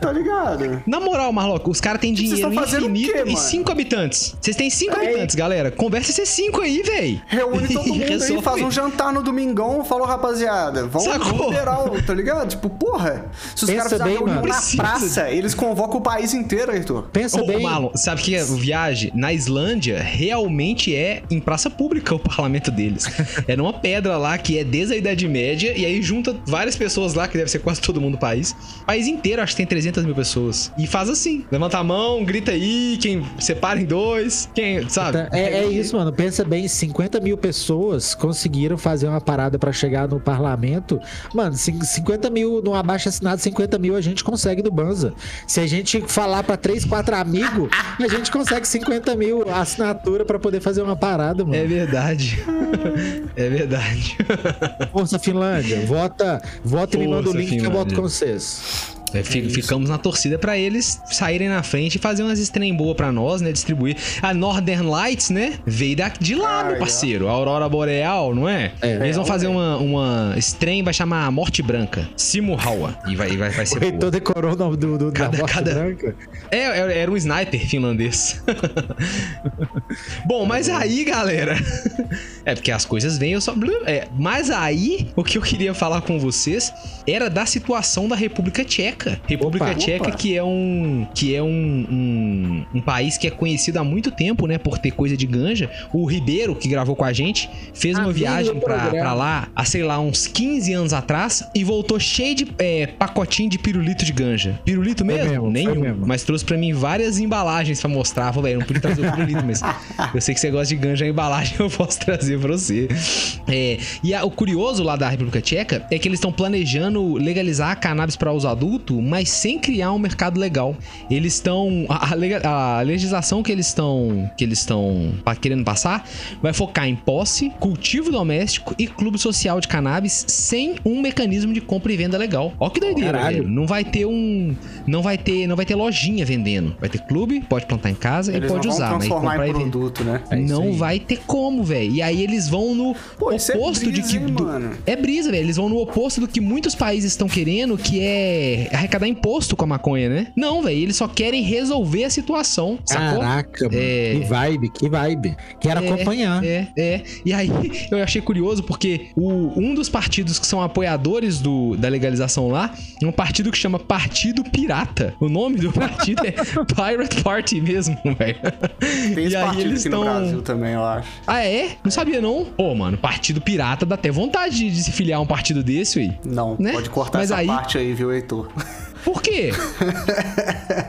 Tá ligado? Na moral, Marloco, os caras têm Vocês dinheiro estão fazendo o infinito quê, e cinco habitantes. Vocês têm cinco É. habitantes, galera. Conversa esses cinco aí, véi. Reúne todo mundo aí, Resolve. faz um jantar no domingão, falou, rapaziada, vamos Sacou? liberal, tá ligado? Tipo, porra, se os caras fizerem reunião na Precisa. praça, eles convocam o país inteiro, Arthur. Pensa Ô, bem. Marlon, sabe que a viagem na Islândia realmente é em praça pública o parlamento deles. é numa pedra lá que é desde a Idade Média e aí junta várias pessoas lá, que deve ser quase todo mundo do país. O país inteiro, acho que tem 300 mil pessoas. E faz assim: levanta a mão, grita aí, quem separa em dois, quem, sabe? Tá, É, é isso, mano. Pensa bem, 50 mil pessoas conseguiram fazer uma parada pra chegar no parlamento. Mano, cin- 50 mil no abaixo assinado, 50 mil a gente consegue no Banza. Se a gente falar pra 3, 4 amigos, a gente consegue 50 mil assinatura pra poder fazer uma parada, mano. É verdade. é verdade. Força Finlândia, vota, vota e me manda o Força, link que eu voto Finlândia. com vocês. É, ficamos na torcida para eles saírem na frente e fazer umas estrelas boas pra nós, né? Distribuir. A Northern Lights, né? Veio de lá, meu parceiro. A Aurora Boreal, não é? é eles vão fazer uma, uma estreia, vai chamar Morte Branca. Simuhawa. E vai, vai, vai ser. O reitor decorou o nome do, do cada, da Morte cada... Branca. É, é, era um sniper finlandês. Bom, mas aí, galera. é porque as coisas vêm, eu só. É, mas aí, o que eu queria falar com vocês era da situação da República Tcheca. República opa, Tcheca, opa. que é um. que é um, um, um, país que é conhecido há muito tempo, né? Por ter coisa de ganja. O Ribeiro, que gravou com a gente, fez uma viagem pra, pra, lá há, sei lá, uns 15 anos atrás e voltou cheio de é, pacotinho de pirulito de ganja. Pirulito mesmo? mesmo Nenhum. Mesmo. Mas trouxe pra mim várias embalagens pra mostrar. Falei, não podia trazer o pirulito, mas eu sei que você gosta de ganja a embalagem, eu posso trazer pra você. É, e a, o curioso lá da República Tcheca é que eles estão planejando legalizar a cannabis para uso adulto, mas sem criar um mercado legal. Eles estão. A, a, legislação que eles estão que eles estão querendo passar vai focar em posse, cultivo doméstico e clube social de cannabis sem um mecanismo de compra e venda legal. Ó que doideira, velho. Não vai ter um. Não vai ter, não vai ter lojinha vendendo. Vai ter clube, pode plantar em casa eles e pode usar. Mas comprar em produto, né? É não vai ter como, velho. E aí eles vão no Pô, é oposto é brisa, de que. Hein, do... É brisa, velho. Eles vão no oposto do que muitos países estão querendo, que é arrecadar imposto com a maconha, né? Não, velho. Eles só querem resolver a situação. Sacou? Caraca, mano. É... Que vibe, que vibe. Quero é, acompanhar. É, é. E aí eu achei curioso porque o, um dos partidos que são apoiadores do, da legalização lá é um partido que chama Partido Pirata. O nome do partido é Pirate Party mesmo, velho. Tem esse partido eles aqui tão... no Brasil também, eu acho. Ah, é? Não sabia, não? Pô, mano, Partido Pirata dá até vontade de, de se filiar a um partido desse aí. Não, né? pode cortar Mas essa aí... parte aí, viu, Heitor? Por quê?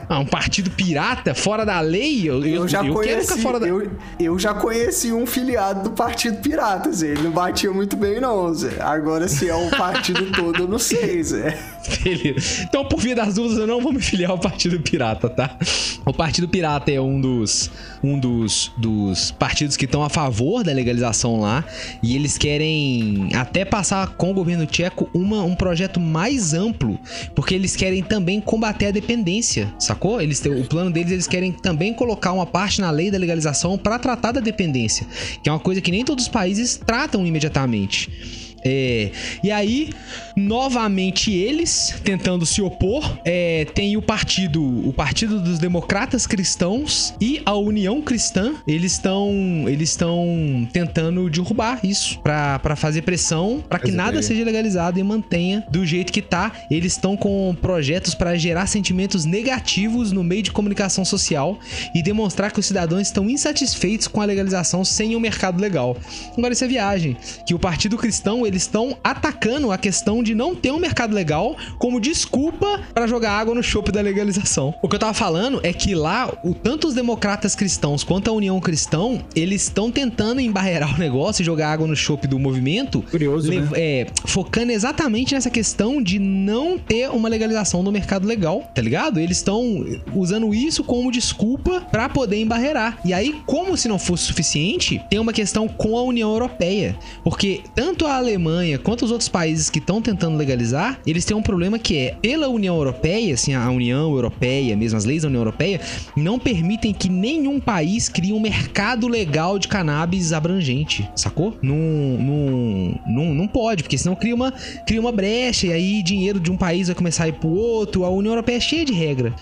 ah, um partido pirata, fora da lei? Eu, eu, eu já eu conheci, fora da... eu, eu já conheci um filiado do Partido Pirata, Zé. Ele não batia muito bem, não, Zé. Agora, se é o partido todo, eu não sei, Zé. Beleza. Então, por via das dúvidas, eu não vou me filiar ao Partido Pirata, tá? O Partido Pirata é um dos, um dos, dos partidos que estão a favor da legalização lá. E eles querem até passar com o governo tcheco uma, um projeto mais amplo, porque eles querem também combater a dependência, sacou? Eles têm, o plano deles, eles querem também colocar uma parte na lei da legalização para tratar da dependência, que é uma coisa que nem todos os países tratam imediatamente. É, e aí, novamente eles tentando se opor, é, tem o partido, o Partido dos Democratas Cristãos e a União Cristã. Eles estão, eles estão tentando derrubar isso para fazer pressão para que nada seja legalizado e mantenha do jeito que tá. Eles estão com projetos para gerar sentimentos negativos no meio de comunicação social e demonstrar que os cidadãos estão insatisfeitos com a legalização sem um mercado legal. Agora isso é viagem, que o Partido Cristão eles estão atacando a questão de não ter um mercado legal como desculpa para jogar água no chope da legalização. O que eu tava falando é que lá, o, tanto os democratas cristãos quanto a União Cristão, eles estão tentando embarrear o negócio e jogar água no chope do movimento. Curioso, né? é, focando exatamente nessa questão de não ter uma legalização no mercado legal, tá ligado? Eles estão usando isso como desculpa para poder embarrear. E aí, como se não fosse suficiente, tem uma questão com a União Europeia, porque tanto a Alemanha Alemanha quanto os outros países que estão tentando legalizar, eles têm um problema que é, pela União Europeia, assim, a União Europeia, mesmo as leis da União Europeia, não permitem que nenhum país crie um mercado legal de cannabis abrangente, sacou? Não, não, não, não pode, porque senão cria uma, cria uma brecha e aí dinheiro de um país vai começar a ir pro outro. A União Europeia é cheia de regra.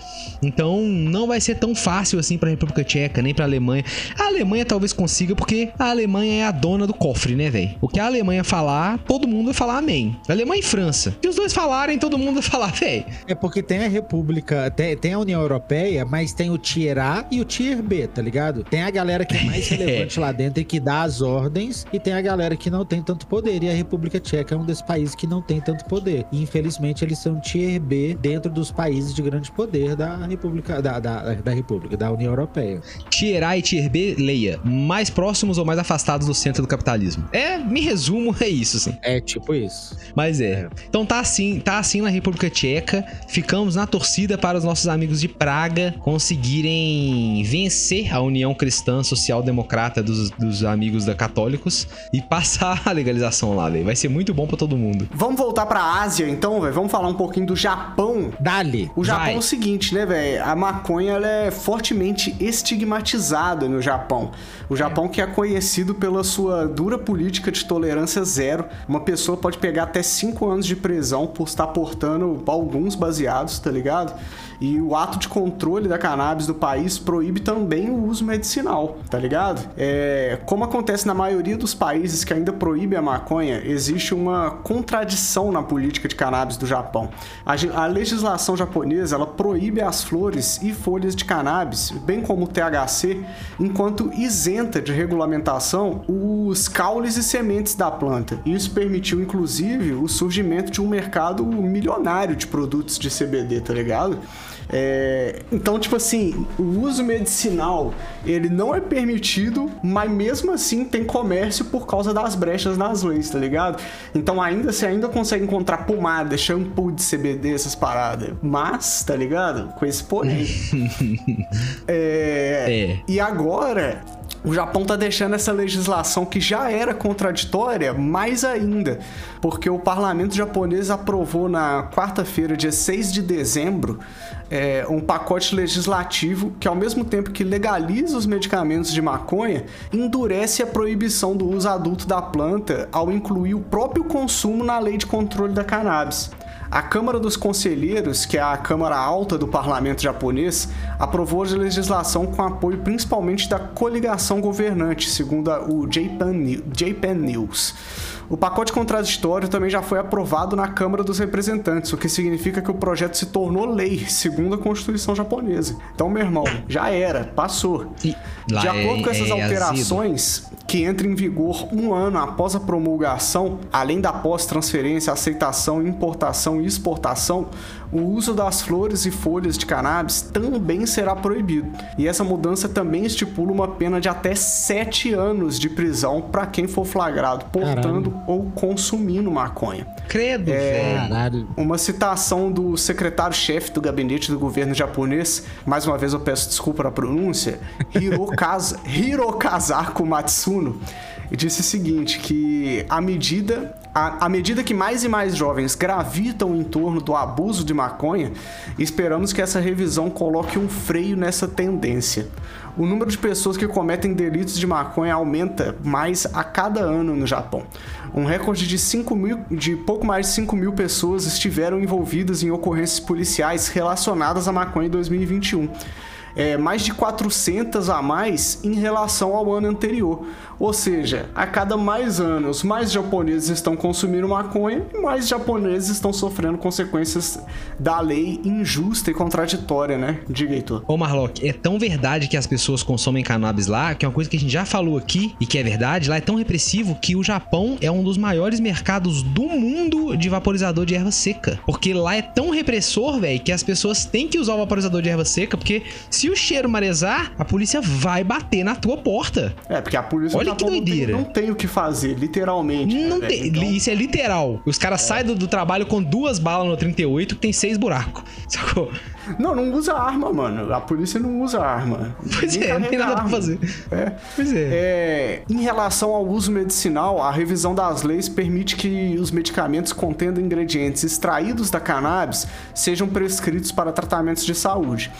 Então não vai ser tão fácil assim para a República Tcheca, nem para a Alemanha. A Alemanha talvez consiga, porque a Alemanha é a dona do cofre, né, velho? O que a Alemanha falar, todo mundo vai falar amém. Alemanha e França. Se os dois falarem, todo mundo vai falar, véi. É porque tem a República, tem, tem a União Europeia, mas tem o Tier A e o Tier B, tá ligado? Tem a galera que é mais relevante lá dentro e que dá as ordens, e tem a galera que não tem tanto poder. E a República Tcheca é um desses países que não tem tanto poder. E infelizmente eles são Tier B dentro dos países de grande poder da República, da, da, da República, da União Europeia. Tier A e Tier B, leia, mais próximos ou mais afastados do centro do capitalismo. É, me resumo, é isso assim. É tipo isso. Mas é. Então tá assim, tá assim na República Tcheca. Ficamos na torcida para os nossos amigos de Praga conseguirem vencer a União Cristã Social Democrata dos, dos amigos da Católicos e passar a legalização lá, velho. Vai ser muito bom pra todo mundo. Vamos voltar pra Ásia, então, velho. Vamos falar um pouquinho do Japão. Dali. O Japão Vai. é o seguinte, né, velho? A maconha ela é fortemente estigmatizada no Japão. O Japão que é conhecido pela sua dura política de tolerância zero. Uma pessoa pode pegar até 5 anos de prisão por estar portando alguns baseados, tá ligado? E o ato de controle da cannabis do país proíbe também o uso medicinal, tá ligado? É, como acontece na maioria dos países que ainda proíbe a maconha, existe uma contradição na política de cannabis do Japão. A, a legislação japonesa ela proíbe as flores e folhas de cannabis, bem como o THC, enquanto isenta de regulamentação os caules e sementes da planta. Isso permitiu, inclusive, o surgimento de um mercado milionário de produtos de CBD, tá ligado? É, então, tipo assim, o uso medicinal ele não é permitido, mas mesmo assim tem comércio por causa das brechas nas leis, tá ligado? Então ainda você ainda consegue encontrar pomada, shampoo de CBD, essas paradas. Mas, tá ligado? Com esse porém. é, É. E agora, o Japão tá deixando essa legislação que já era contraditória mais ainda, porque o parlamento japonês aprovou na quarta-feira, dia 6 de dezembro, é, um pacote legislativo que, ao mesmo tempo que legaliza os medicamentos de maconha, endurece a proibição do uso adulto da planta ao incluir o próprio consumo na lei de controle da cannabis. A Câmara dos Conselheiros, que é a Câmara Alta do Parlamento japonês, aprovou a legislação com apoio principalmente da coligação governante, segundo o Japan, Japan News. O pacote contraditório também já foi aprovado na Câmara dos Representantes, o que significa que o projeto se tornou lei, segundo a Constituição japonesa. Então, meu irmão, já era, passou. De acordo é- com essas é alterações, que entram em vigor um ano após a promulgação, além da pós-transferência, aceitação, importação e exportação, o uso das flores e folhas de cannabis também será proibido. E essa mudança também estipula uma pena de até 7 anos de prisão para quem for flagrado portando ou consumindo maconha. Credo, É. velho. Caralho. Uma citação do secretário-chefe do gabinete do governo japonês, mais uma vez eu peço desculpa na pronúncia, Hirokazu, Hirokazaku Matsuno, e disse o seguinte, que à medida, à, medida que mais e mais jovens gravitam em torno do abuso de maconha, esperamos que essa revisão coloque um freio nessa tendência. O número de pessoas que cometem delitos de maconha aumenta mais a cada ano no Japão. Um recorde de, 5 mil, de pouco mais de 5 mil pessoas estiveram envolvidas em ocorrências policiais relacionadas à maconha em 2021. É, mais de 400 a mais em relação ao ano anterior. Ou seja, a cada mais anos, mais japoneses estão consumindo maconha e mais japoneses estão sofrendo consequências da lei injusta e contraditória, né? Diga, Heitor. Ô Marlock, é tão verdade que as pessoas consomem cannabis lá, que é uma coisa que a gente já falou aqui e que é verdade, lá é tão repressivo que o Japão é um dos maiores mercados do mundo de vaporizador de erva seca. Porque lá é tão repressor, velho, que as pessoas têm que usar o vaporizador de erva seca, porque se o cheiro marezar, a polícia vai bater na tua porta. É, porque a polícia Olha do que Japão não tem- doideira. Não tem, o que fazer, literalmente. né, Não velho? tem- Então- Isso é literal. Os caras saem do, do trabalho com duas balas no 38 que tem seis buracos. Sacou? Não, não usa arma, mano. A polícia não usa arma. Pois Nem é, não tem nada pra arma. fazer. É. Pois é. É, em relação ao uso medicinal, a revisão das leis permite que os medicamentos contendo ingredientes extraídos da cannabis sejam prescritos para tratamentos de saúde.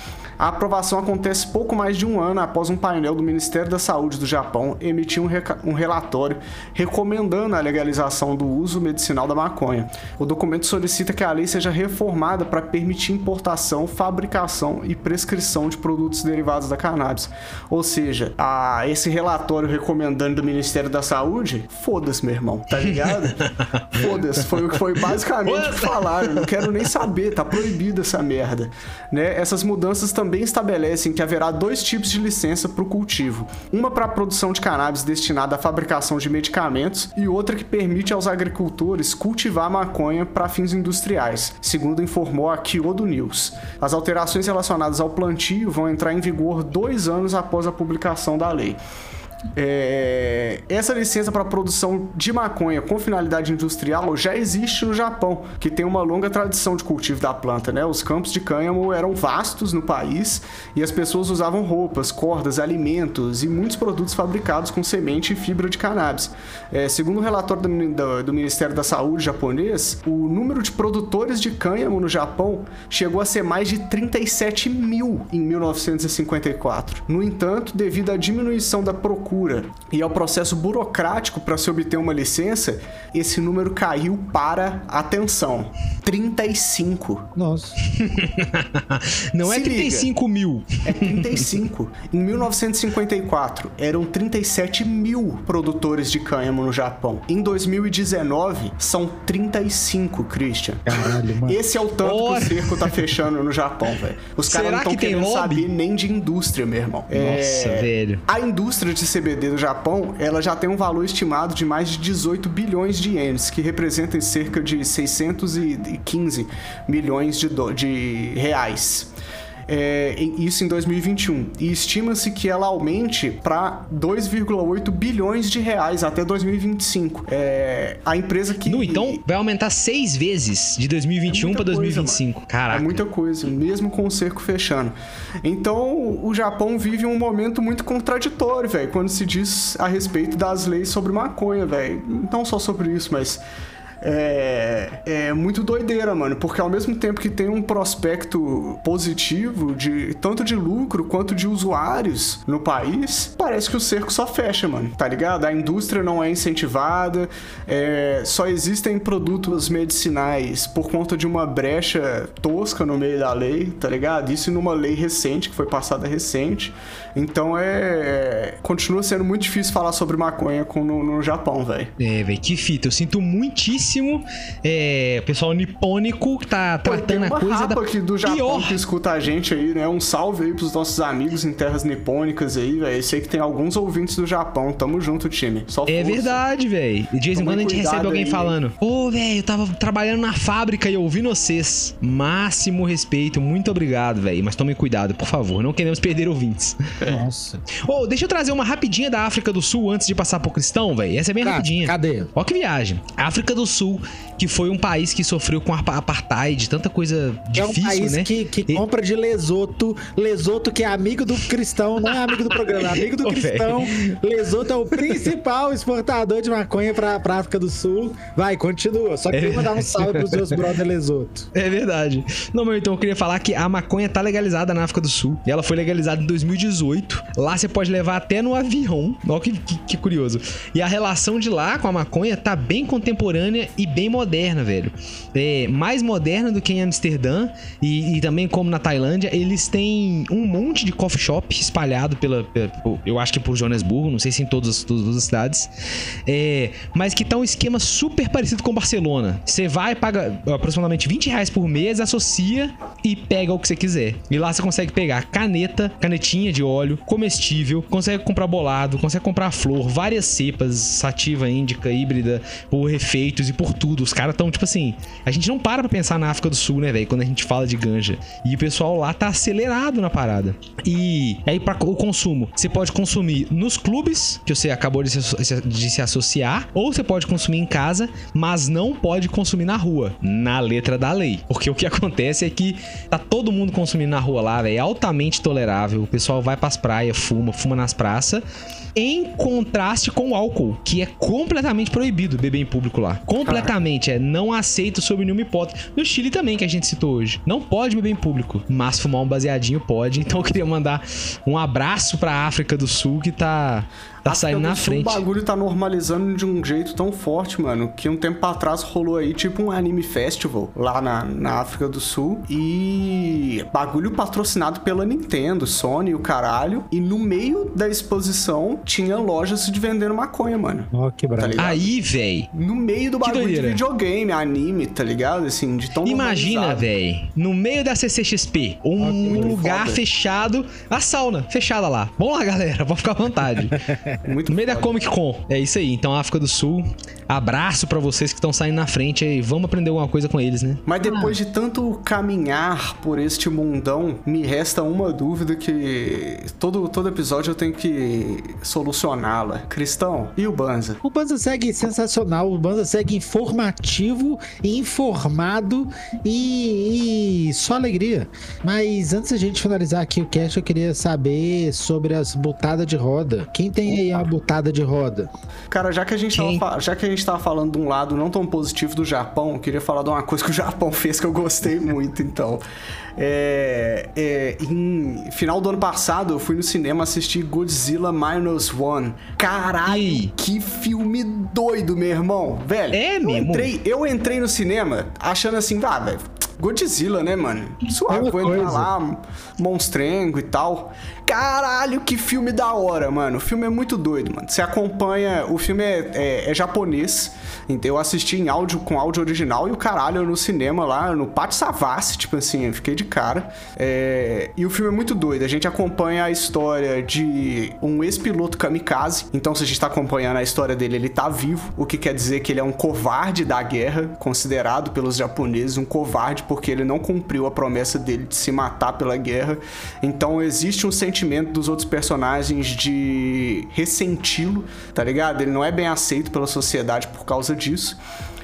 A aprovação acontece pouco mais de um ano após um painel do Ministério da Saúde do Japão emitir um, um relatório recomendando a legalização do uso medicinal da maconha. O documento solicita que a lei seja reformada para permitir importação, fabricação e prescrição de produtos derivados da cannabis. Ou seja, a, esse relatório recomendando do Ministério da Saúde, foda-se, meu irmão, tá ligado? foda-se, foi o que foi basicamente o que falaram. Não quero nem saber, tá proibido essa merda. Né? Essas mudanças também estabelecem que haverá dois tipos de licença para o cultivo: uma para a produção de cannabis destinada à fabricação de medicamentos e outra que permite aos agricultores cultivar maconha para fins industriais, segundo informou a Kyodo News. As alterações relacionadas ao plantio vão entrar em vigor dois anos após a publicação da lei. É, essa licença para produção de maconha com finalidade industrial já existe no Japão, que tem uma longa tradição de cultivo da planta, né? Os campos de cânhamo eram vastos no país e as pessoas usavam roupas, cordas, alimentos e muitos produtos fabricados com semente e fibra de cannabis. É, segundo o um relatório do, do, do Ministério da Saúde japonês, o número de produtores de cânhamo no Japão chegou a ser mais de 37 mil em 1954. No entanto, devido à diminuição da procura e ao processo burocrático para se obter uma licença, esse número caiu para, atenção, 35. Nossa. Não Se é 35 liga. mil. É 35. em 1954, eram 37 mil produtores de cânhamo no Japão. Em 2019, são 35, Christian. Caralho, mano. Esse é o tanto Ora. que o cerco tá fechando no Japão, velho. Os caras não estão que querendo lobby? saber nem de indústria, meu irmão. Nossa, É, velho. A indústria de CBD do Japão, ela já tem um valor estimado de mais de 18 bilhões de ienes, que representam cerca de 615 milhões de, de reais. É, isso em 2021. E estima-se que ela aumente para 2,8 bilhões de reais até 2025. É, a empresa que. No, então vai aumentar seis vezes de 2021 É para muita coisa, 2025. Caraca. É muita coisa, mesmo com o cerco fechando. Então, o Japão vive um momento muito contraditório, velho, quando se diz a respeito das leis sobre maconha, velho. Não só sobre isso, mas. É, é muito doideira, mano, porque ao mesmo tempo que tem um prospecto positivo de tanto de lucro quanto de usuários no país, parece que o cerco só fecha, mano, tá ligado? A indústria não é incentivada, é, só existem produtos medicinais por conta de uma brecha tosca no meio da lei, tá ligado? Isso numa lei recente, que foi passada recente. Então é. Continua sendo muito difícil falar sobre maconha com- no, no Japão, velho. É, velho, que fita. Eu sinto muitíssimo é, o pessoal nipônico que tá Pô, tratando a coisa da aqui do Japão pior. que escuta a gente aí, né? Um salve aí pros nossos amigos em terras nipônicas aí, velho. Eu sei que tem alguns ouvintes do Japão. Tamo junto, time. Só É força. verdade, velho. De vez em quando a gente recebe alguém aí. falando: Ô, velho, eu tava trabalhando na fábrica e ouvindo vocês. Máximo respeito, muito obrigado, velho. Mas tomem cuidado, por favor. Não queremos perder ouvintes. Nossa. Ô, deixa eu trazer uma rapidinha da África do Sul antes de passar pro cristão, velho. Essa é bem rapidinha. cadê? Ó que viagem. África do Sul, que foi um país que sofreu com apa- apartheid, tanta coisa é um difícil, país né? que, que E- compra de Lesoto. Lesoto que é amigo do cristão, não é amigo do programa, é amigo do Ô, cristão. Lesoto é o principal exportador de maconha pra, pra África do Sul. Vai, continua. Só queria É. mandar um salve pros meus brother Lesoto. É verdade. Não, mas então eu queria falar que a maconha tá legalizada na África do Sul. E ela foi legalizada em 2018. Lá você pode levar até no avião. Olha que, que, que curioso. E a relação de lá com a maconha tá bem contemporânea e bem moderna, velho. É mais moderna do que em Amsterdã e, e também como na Tailândia. Eles têm um monte de coffee shop espalhado pela, pela- eu acho que por Joanesburgo, não sei se em todas, as- todas as cidades. É, mas que tá um esquema super parecido com Barcelona. Você vai, paga aproximadamente 20 reais por mês, associa e pega o que você quiser. E lá você consegue pegar caneta, canetinha de óleo, comestível, consegue comprar bolado, consegue comprar flor, várias cepas, sativa, índica, híbrida, por refeitos e por tudo. Os caras tão, tipo assim, a gente não para pra pensar na África do Sul, né, velho, quando a gente fala de ganja. E o pessoal lá tá acelerado na parada. E aí, para o consumo, você pode consumir nos clubes, que você acabou de se, de se associar, ou você pode consumir em casa, mas não pode consumir na rua, na letra da lei. Porque o que acontece é que tá todo mundo consumindo na rua lá, velho, é altamente tolerável. O pessoal vai pras praias, fuma, fuma nas praças. Em contraste com o álcool, que é completamente proibido beber em público lá. Completamente, é não aceito sob nenhuma hipótese. No Chile também, que a gente citou hoje. Não pode beber em público, mas fumar um baseadinho pode. Então eu queria mandar um abraço pra África do Sul que tá, tá saindo do na frente. O bagulho tá normalizando de um jeito tão forte, mano, que um tempo atrás rolou aí tipo um anime festival lá na, na África do Sul e bagulho patrocinado pela Nintendo, Sony e o caralho. E no meio da exposição tinha lojas de vendendo maconha, mano. Ó, que Tá? Aí, véi. No meio do bagulho de videogame, anime, tá ligado? Assim, de tão Imagina, véi, no meio da CCXP, um muito lugar foda. fechado, a sauna fechada lá. Vamos lá, galera, pode ficar à vontade. Muito No meio da foda. Comic Con. É isso aí. Então, África do Sul, abraço pra vocês que estão saindo na frente aí. Vamos aprender alguma coisa com eles, né? Mas depois de tanto caminhar por este mundão, me resta uma dúvida que todo, todo episódio eu tenho que solucioná-la. Cristão, e o Banza? O Banza segue sensacional, o Banza segue informativo, informado e, e só alegria. Mas antes da gente finalizar aqui o cast, eu queria saber sobre as botadas de roda. Quem tem aí uma botada de roda? Cara, já que, a gente tava, Quem? já que a gente tava falando de um lado não tão positivo do Japão, eu queria falar de uma coisa que o Japão fez que eu gostei muito, então. É, é, em final do ano passado, eu fui no cinema assistir Godzilla Minus One. Caralho, Ih. que filme doido, meu irmão. Velho, É eu entrei, eu entrei no cinema achando assim, ah, velho, Godzilla, né, mano? Suave, vou entrar lá, monstrengo e tal. Caralho, que filme da hora, mano. O filme é muito doido, mano. Você acompanha. O filme é, é- é japonês. Então eu assisti em áudio com áudio original e o caralho no cinema lá, no Pátio Savassi, tipo assim, eu fiquei de cara. É, E o filme é muito doido. A gente acompanha a história de um ex-piloto kamikaze. Então, se a gente tá acompanhando a história dele, ele tá vivo. O que quer dizer que ele é um covarde da guerra, considerado pelos japoneses um covarde, porque ele não cumpriu a promessa dele de se matar pela guerra. Então, existe um sentimento dos outros personagens de ressenti-lo, tá ligado? Ele não é bem aceito pela sociedade por causa disso.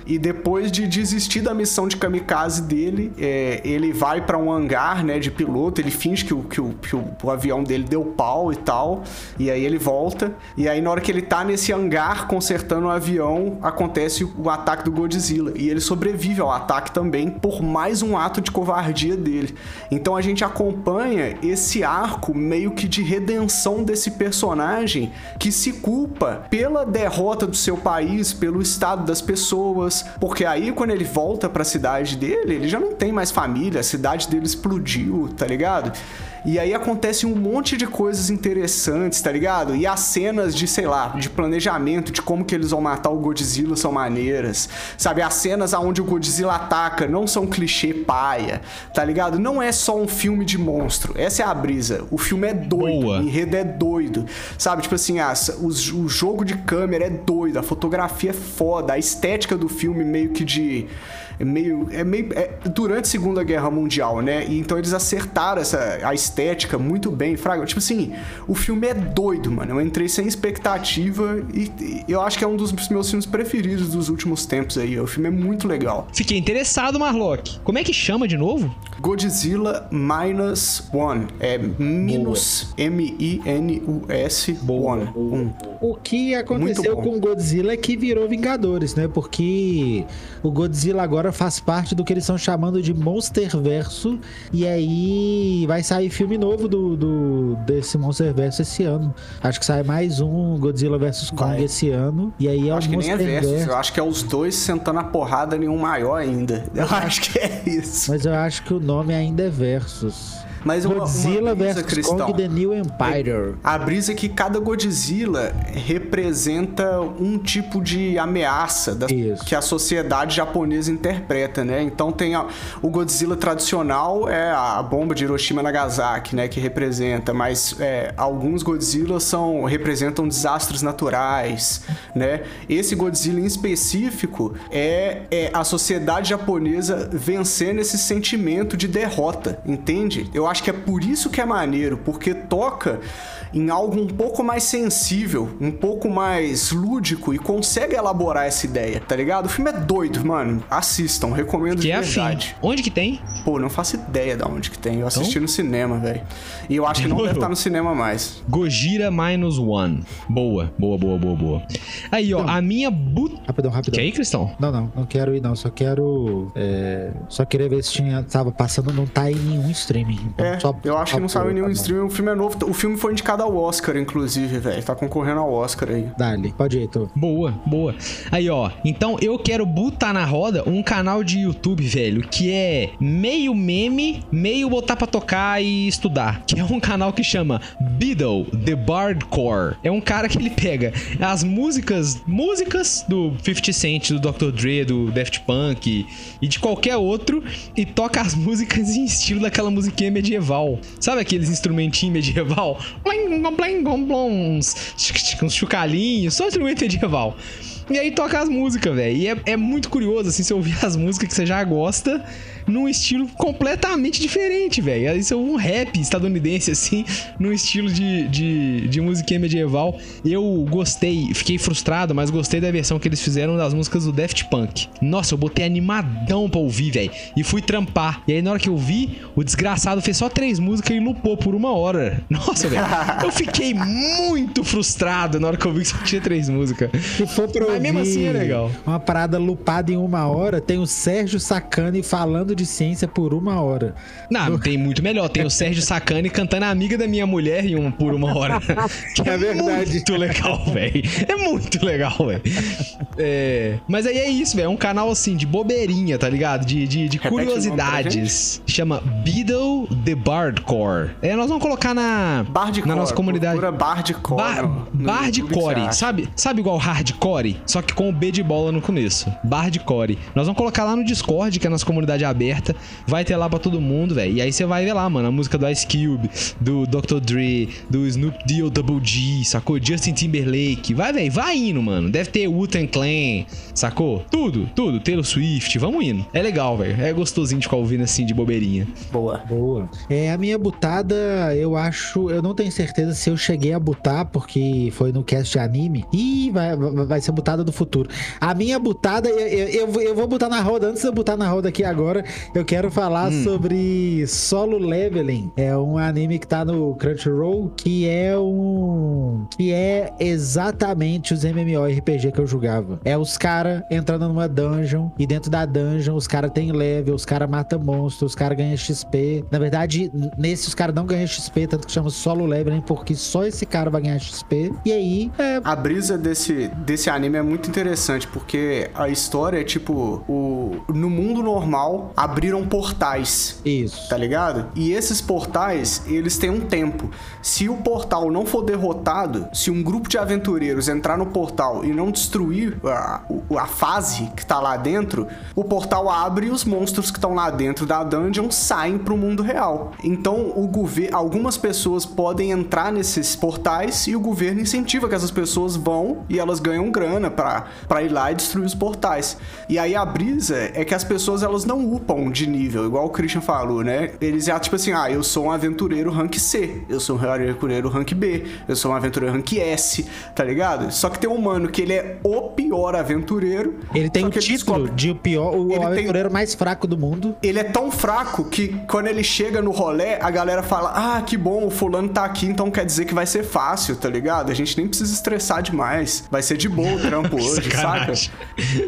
E depois de desistir da missão de kamikaze dele, é, ele vai pra um hangar, né, de piloto. Ele finge que, o, que, o, que o, o avião dele deu pau e tal. E aí ele volta. E aí, na hora que ele tá nesse hangar consertando o avião, acontece o ataque do Godzilla. E ele sobrevive ao ataque também por mais um ato de covardia dele. Então a gente acompanha esse arco meio que de redenção desse personagem que se culpa pela derrota do seu país, pelo estado das pessoas, porque aí quando ele volta pra cidade dele, ele já não tem mais família, a cidade dele explodiu, tá ligado? E aí acontece um monte de coisas interessantes, tá ligado? E as cenas de, sei lá, de planejamento, de como que eles vão matar o Godzilla são maneiras. Sabe, as cenas aonde o Godzilla ataca não são clichê paia, tá ligado? Não é só um filme de monstro. Essa é a brisa. O filme é doido, Boa. o enredo é doido. Sabe, tipo assim, as, os- o jogo de câmera é doido, a fotografia é foda, a estética do filme meio que de é meio é meio é durante a Segunda Guerra Mundial, né? E então eles acertaram essa a estética muito bem, fraga. Tipo assim, o filme é doido, mano. Eu entrei sem expectativa e, e eu acho que é um dos meus filmes preferidos dos últimos tempos aí. O filme é muito legal. Fiquei interessado, Marlock. Como é que chama de novo? Godzilla Minus One. É minus M-I-N-U-S One. Um. O que aconteceu com o Godzilla é que virou Vingadores, né? Porque o Godzilla agora faz parte do que eles estão chamando de Monsterverso. E aí vai sair filme novo do, do- desse Monsterverso esse ano. Acho que sai mais um Godzilla vs Kong Vai. esse ano. E aí é Eu o acho que nem é versus, eu acho que é os dois sentando a porrada em um maior ainda. Eu acho que é isso. Mas eu acho que o nome ainda é Versus. Mas uma, Godzilla uma brisa, Cristão, Kong The New Empire. A brisa é que cada Godzilla representa um tipo de ameaça da- que a sociedade japonesa interpreta, né? Então tem a- o Godzilla tradicional é a bomba de Hiroshima e Nagasaki, né? Que representa, mas é, alguns Godzilla são representam desastres naturais, né? Esse Godzilla em específico é, é a sociedade japonesa vencendo esse sentimento de derrota, entende? Eu acho que é por isso que é maneiro, porque toca em algo um pouco mais sensível, um pouco mais lúdico e consegue elaborar essa ideia, tá ligado? O filme é doido, mano. Assistam, recomendo Que de é afim. verdade. Onde que tem? Pô, não faço ideia de onde que tem. Eu assisti Então? no cinema, velho. E eu acho que não deve estar no cinema mais. Gojira Minus One. Boa, boa, boa, boa, boa. Aí, ó, a minha but... Rapidão, rapidão. Que aí, Cristão? Não, não, não quero ir não, só quero. é, só queria ver se tinha, tava passando, não tá em nenhum streaming. Então É, só- eu acho só que não saiu em nenhum tá bom. stream. O filme é novo. O filme foi indicado ao Oscar, inclusive, velho. Tá concorrendo ao Oscar aí. Dali, pode ir, Heitor. Boa, boa. Aí, ó. Então eu quero botar na roda um canal de YouTube, velho, que é meio meme, meio botar pra tocar e estudar. Que é um canal que chama Beadle The Bardcore. É um cara que ele pega as músicas, músicas do 50 Cent, do Dr. Dre, do Daft Punk e de qualquer outro e toca as músicas em estilo daquela musiquinha medieval. Sabe aqueles instrumentinhos medieval? Uns, uns chucalinhos, só instrumento medieval. E aí toca as músicas, velho. E é, é muito curioso, assim, você ouvir as músicas que você já gosta num estilo completamente diferente, velho. Isso é um rap estadunidense, assim, num estilo de, de, de musiquinha medieval. Eu gostei, fiquei frustrado, mas gostei da versão que eles fizeram das músicas do Daft Punk. Nossa, eu botei animadão pra ouvir, velho. E fui trampar. E aí, na hora que eu vi, o desgraçado fez só três músicas e lupou por uma hora. Nossa, velho. eu fiquei muito frustrado na hora que eu vi que só tinha três músicas. Se for pra Mas mesmo assim é legal. Uma parada lupada em uma hora, tem o Sérgio Sacani falando de ciência por uma hora. Não, tem muito melhor. Tem o Sérgio Sacani cantando a amiga da minha mulher em um, por uma hora. que é, é verdade. muito legal, velho. É muito legal, velho. É... Mas aí é isso, velho. É um canal assim de bobeirinha, tá ligado? De, de, de curiosidades. Chama Beadle the Bardcore. É, nós vamos colocar na, Bardcore, na nossa comunidade. Bardcore. Ba Bardcore. Sabe, sabe igual hardcore? Só que com o B de bola no começo. Bardcore. Nós vamos colocar lá no Discord, que é a nossa comunidade aberta vai ter lá pra todo mundo, velho. E aí você vai ver lá, mano, a música do Ice Cube, do Dr. Dre, do Snoop Deal Double G, sacou? Justin Timberlake. Vai, velho, vai indo, mano. Deve ter Wu-Tang Clan, sacou? Tudo, tudo. Taylor Swift, vamos indo. É legal, velho. É gostosinho de ficar ouvindo assim de bobeirinha. Boa. Boa. É, a minha butada, eu acho, eu não tenho certeza se eu cheguei a butar, porque foi no cast de anime. Ih, vai, vai ser butada do futuro. A minha butada, eu, eu, eu vou botar na roda, antes de eu botar na roda aqui agora, eu quero falar hum. sobre Solo Leveling. É um anime que tá no Crunchyroll, que é um. que é exatamente os MMORPG que eu jogava. É os caras entrando numa dungeon e dentro da dungeon os caras têm level, os caras matam monstros, os caras ganham XP. Na verdade, nesse os caras não ganham XP, tanto que chama Solo Leveling, porque só esse cara vai ganhar XP. E aí. É... A brisa desse, desse anime é muito interessante, porque a história é tipo: o, no mundo normal, abriram portais. Isso. Tá ligado? E esses portais, eles têm um tempo. Se o portal não for derrotado, se um grupo de aventureiros entrar no portal e não destruir a, a fase que tá lá dentro, o portal abre e os monstros que estão lá dentro da dungeon saem pro mundo real. Então, o governo, algumas pessoas podem entrar nesses portais e o governo incentiva que essas pessoas vão e elas ganham grana para ir lá e destruir os portais. E aí a brisa é que as pessoas elas não upam de nível, igual o Christian falou, né? Eles já, tipo assim, ah, eu sou um aventureiro rank C, eu sou um aventureiro rank B, eu sou um aventureiro rank S, tá ligado? Só que tem um mano que ele é o pior aventureiro. Ele tem o título de o pior, o ele aventureiro tem... mais fraco do mundo. Ele é tão fraco que quando ele chega no rolê, a galera fala: Ah, que bom, o fulano tá aqui, então quer dizer que vai ser fácil, tá ligado? A gente nem precisa estressar demais. Vai ser de boa trampo hoje, saca?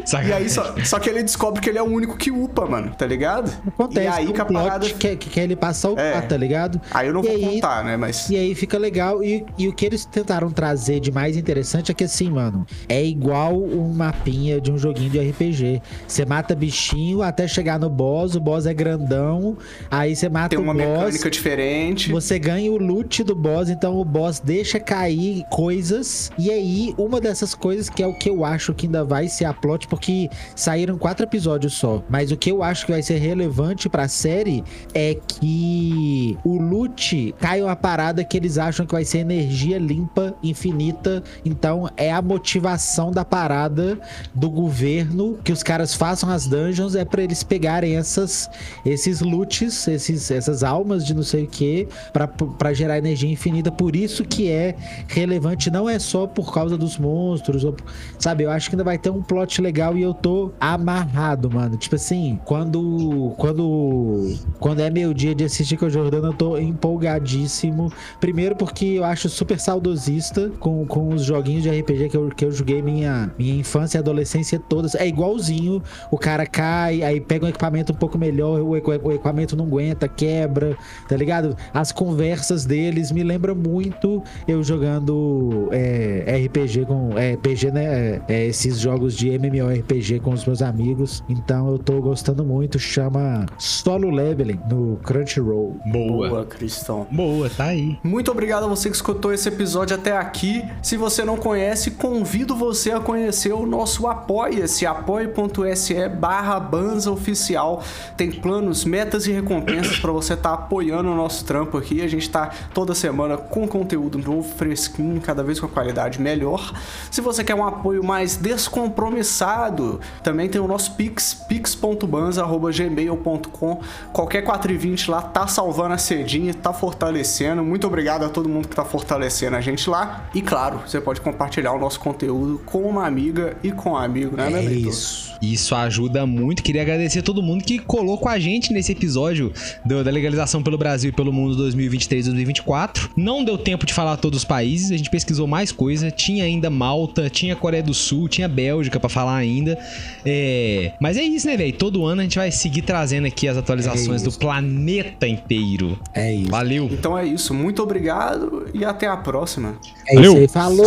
Sacanagem. E aí, só, só que ele descobre que ele é o único que upa, mano, tá ligado? ligado? Acontece. E aí que a parada. Quer, quer ele passar o é. tá ligado? Aí eu não e vou aí, contar, né? Mas. E aí fica legal. E, e o que eles tentaram trazer de mais interessante é que assim, mano, é igual um mapinha de um joguinho de RPG. Você mata bichinho até chegar no boss, o boss é grandão. Aí você mata Tem o uma boss, mecânica diferente. Você ganha o loot do boss, então o boss deixa cair coisas. E aí, uma dessas coisas que é o que eu acho que ainda vai ser a plot, porque saíram quatro episódios só. Mas o que eu acho que vai ser relevante pra série é que o loot cai uma parada que eles acham que vai ser energia limpa, infinita. Então é a motivação da parada do governo que os caras façam as dungeons é para eles pegarem essas esses loots, esses, essas almas de não sei o que para gerar energia infinita. Por isso que é relevante, não é só por causa dos monstros, ou, sabe? Eu acho que ainda vai ter um plot legal e eu tô amarrado, mano. Tipo assim, quando quando quando é meu dia de assistir com o Jordano, eu tô empolgadíssimo. Primeiro porque eu acho super saudosista com, com os joguinhos de RPG que eu, que eu joguei minha, minha infância e adolescência todas. É igualzinho, o cara cai, aí pega um equipamento um pouco melhor, o, o equipamento não aguenta, quebra, tá ligado? As conversas deles me lembram muito eu jogando é, RPG com. É, RPG, né? É, é esses jogos de MMORPG com os meus amigos. Então eu tô gostando muito chama Solo Leveling no Crunchyroll. Boa. Boa, Cristão. Boa, tá aí. Muito obrigado a você que escutou esse episódio até aqui. Se você não conhece, convido você a conhecer o nosso Apoia-se, apoia.se barra Banza Oficial. Tem planos, metas e recompensas para você você tá apoiando o nosso trampo aqui. A gente tá toda semana com conteúdo novo, fresquinho, cada vez com a qualidade melhor. Se você quer um apoio mais descompromissado, também tem o nosso Pix, pix.banza.gmail.com. Qualquer 4,20 lá tá salvando a cedinha, tá fortalecendo. Muito obrigado a todo mundo que tá fortalecendo a gente lá. E claro, você pode compartilhar o nosso conteúdo com uma amiga e com um amigo, né, É isso. Isso ajuda muito. Queria agradecer a todo mundo que colou com a gente nesse episódio do- da legalização pelo Brasil e pelo mundo 2023-2024. Não deu tempo de falar todos os países, a gente pesquisou mais coisa. Tinha ainda Malta, tinha Coreia do Sul, tinha Bélgica pra falar ainda. É, Mas é isso, né, velho? Todo ano a gente vai seguir trazendo aqui as atualizações É do planeta inteiro. É isso. Valeu! Então é isso, muito obrigado e até a próxima. É isso aí. Falou!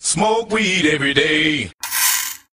Smoke weed every day.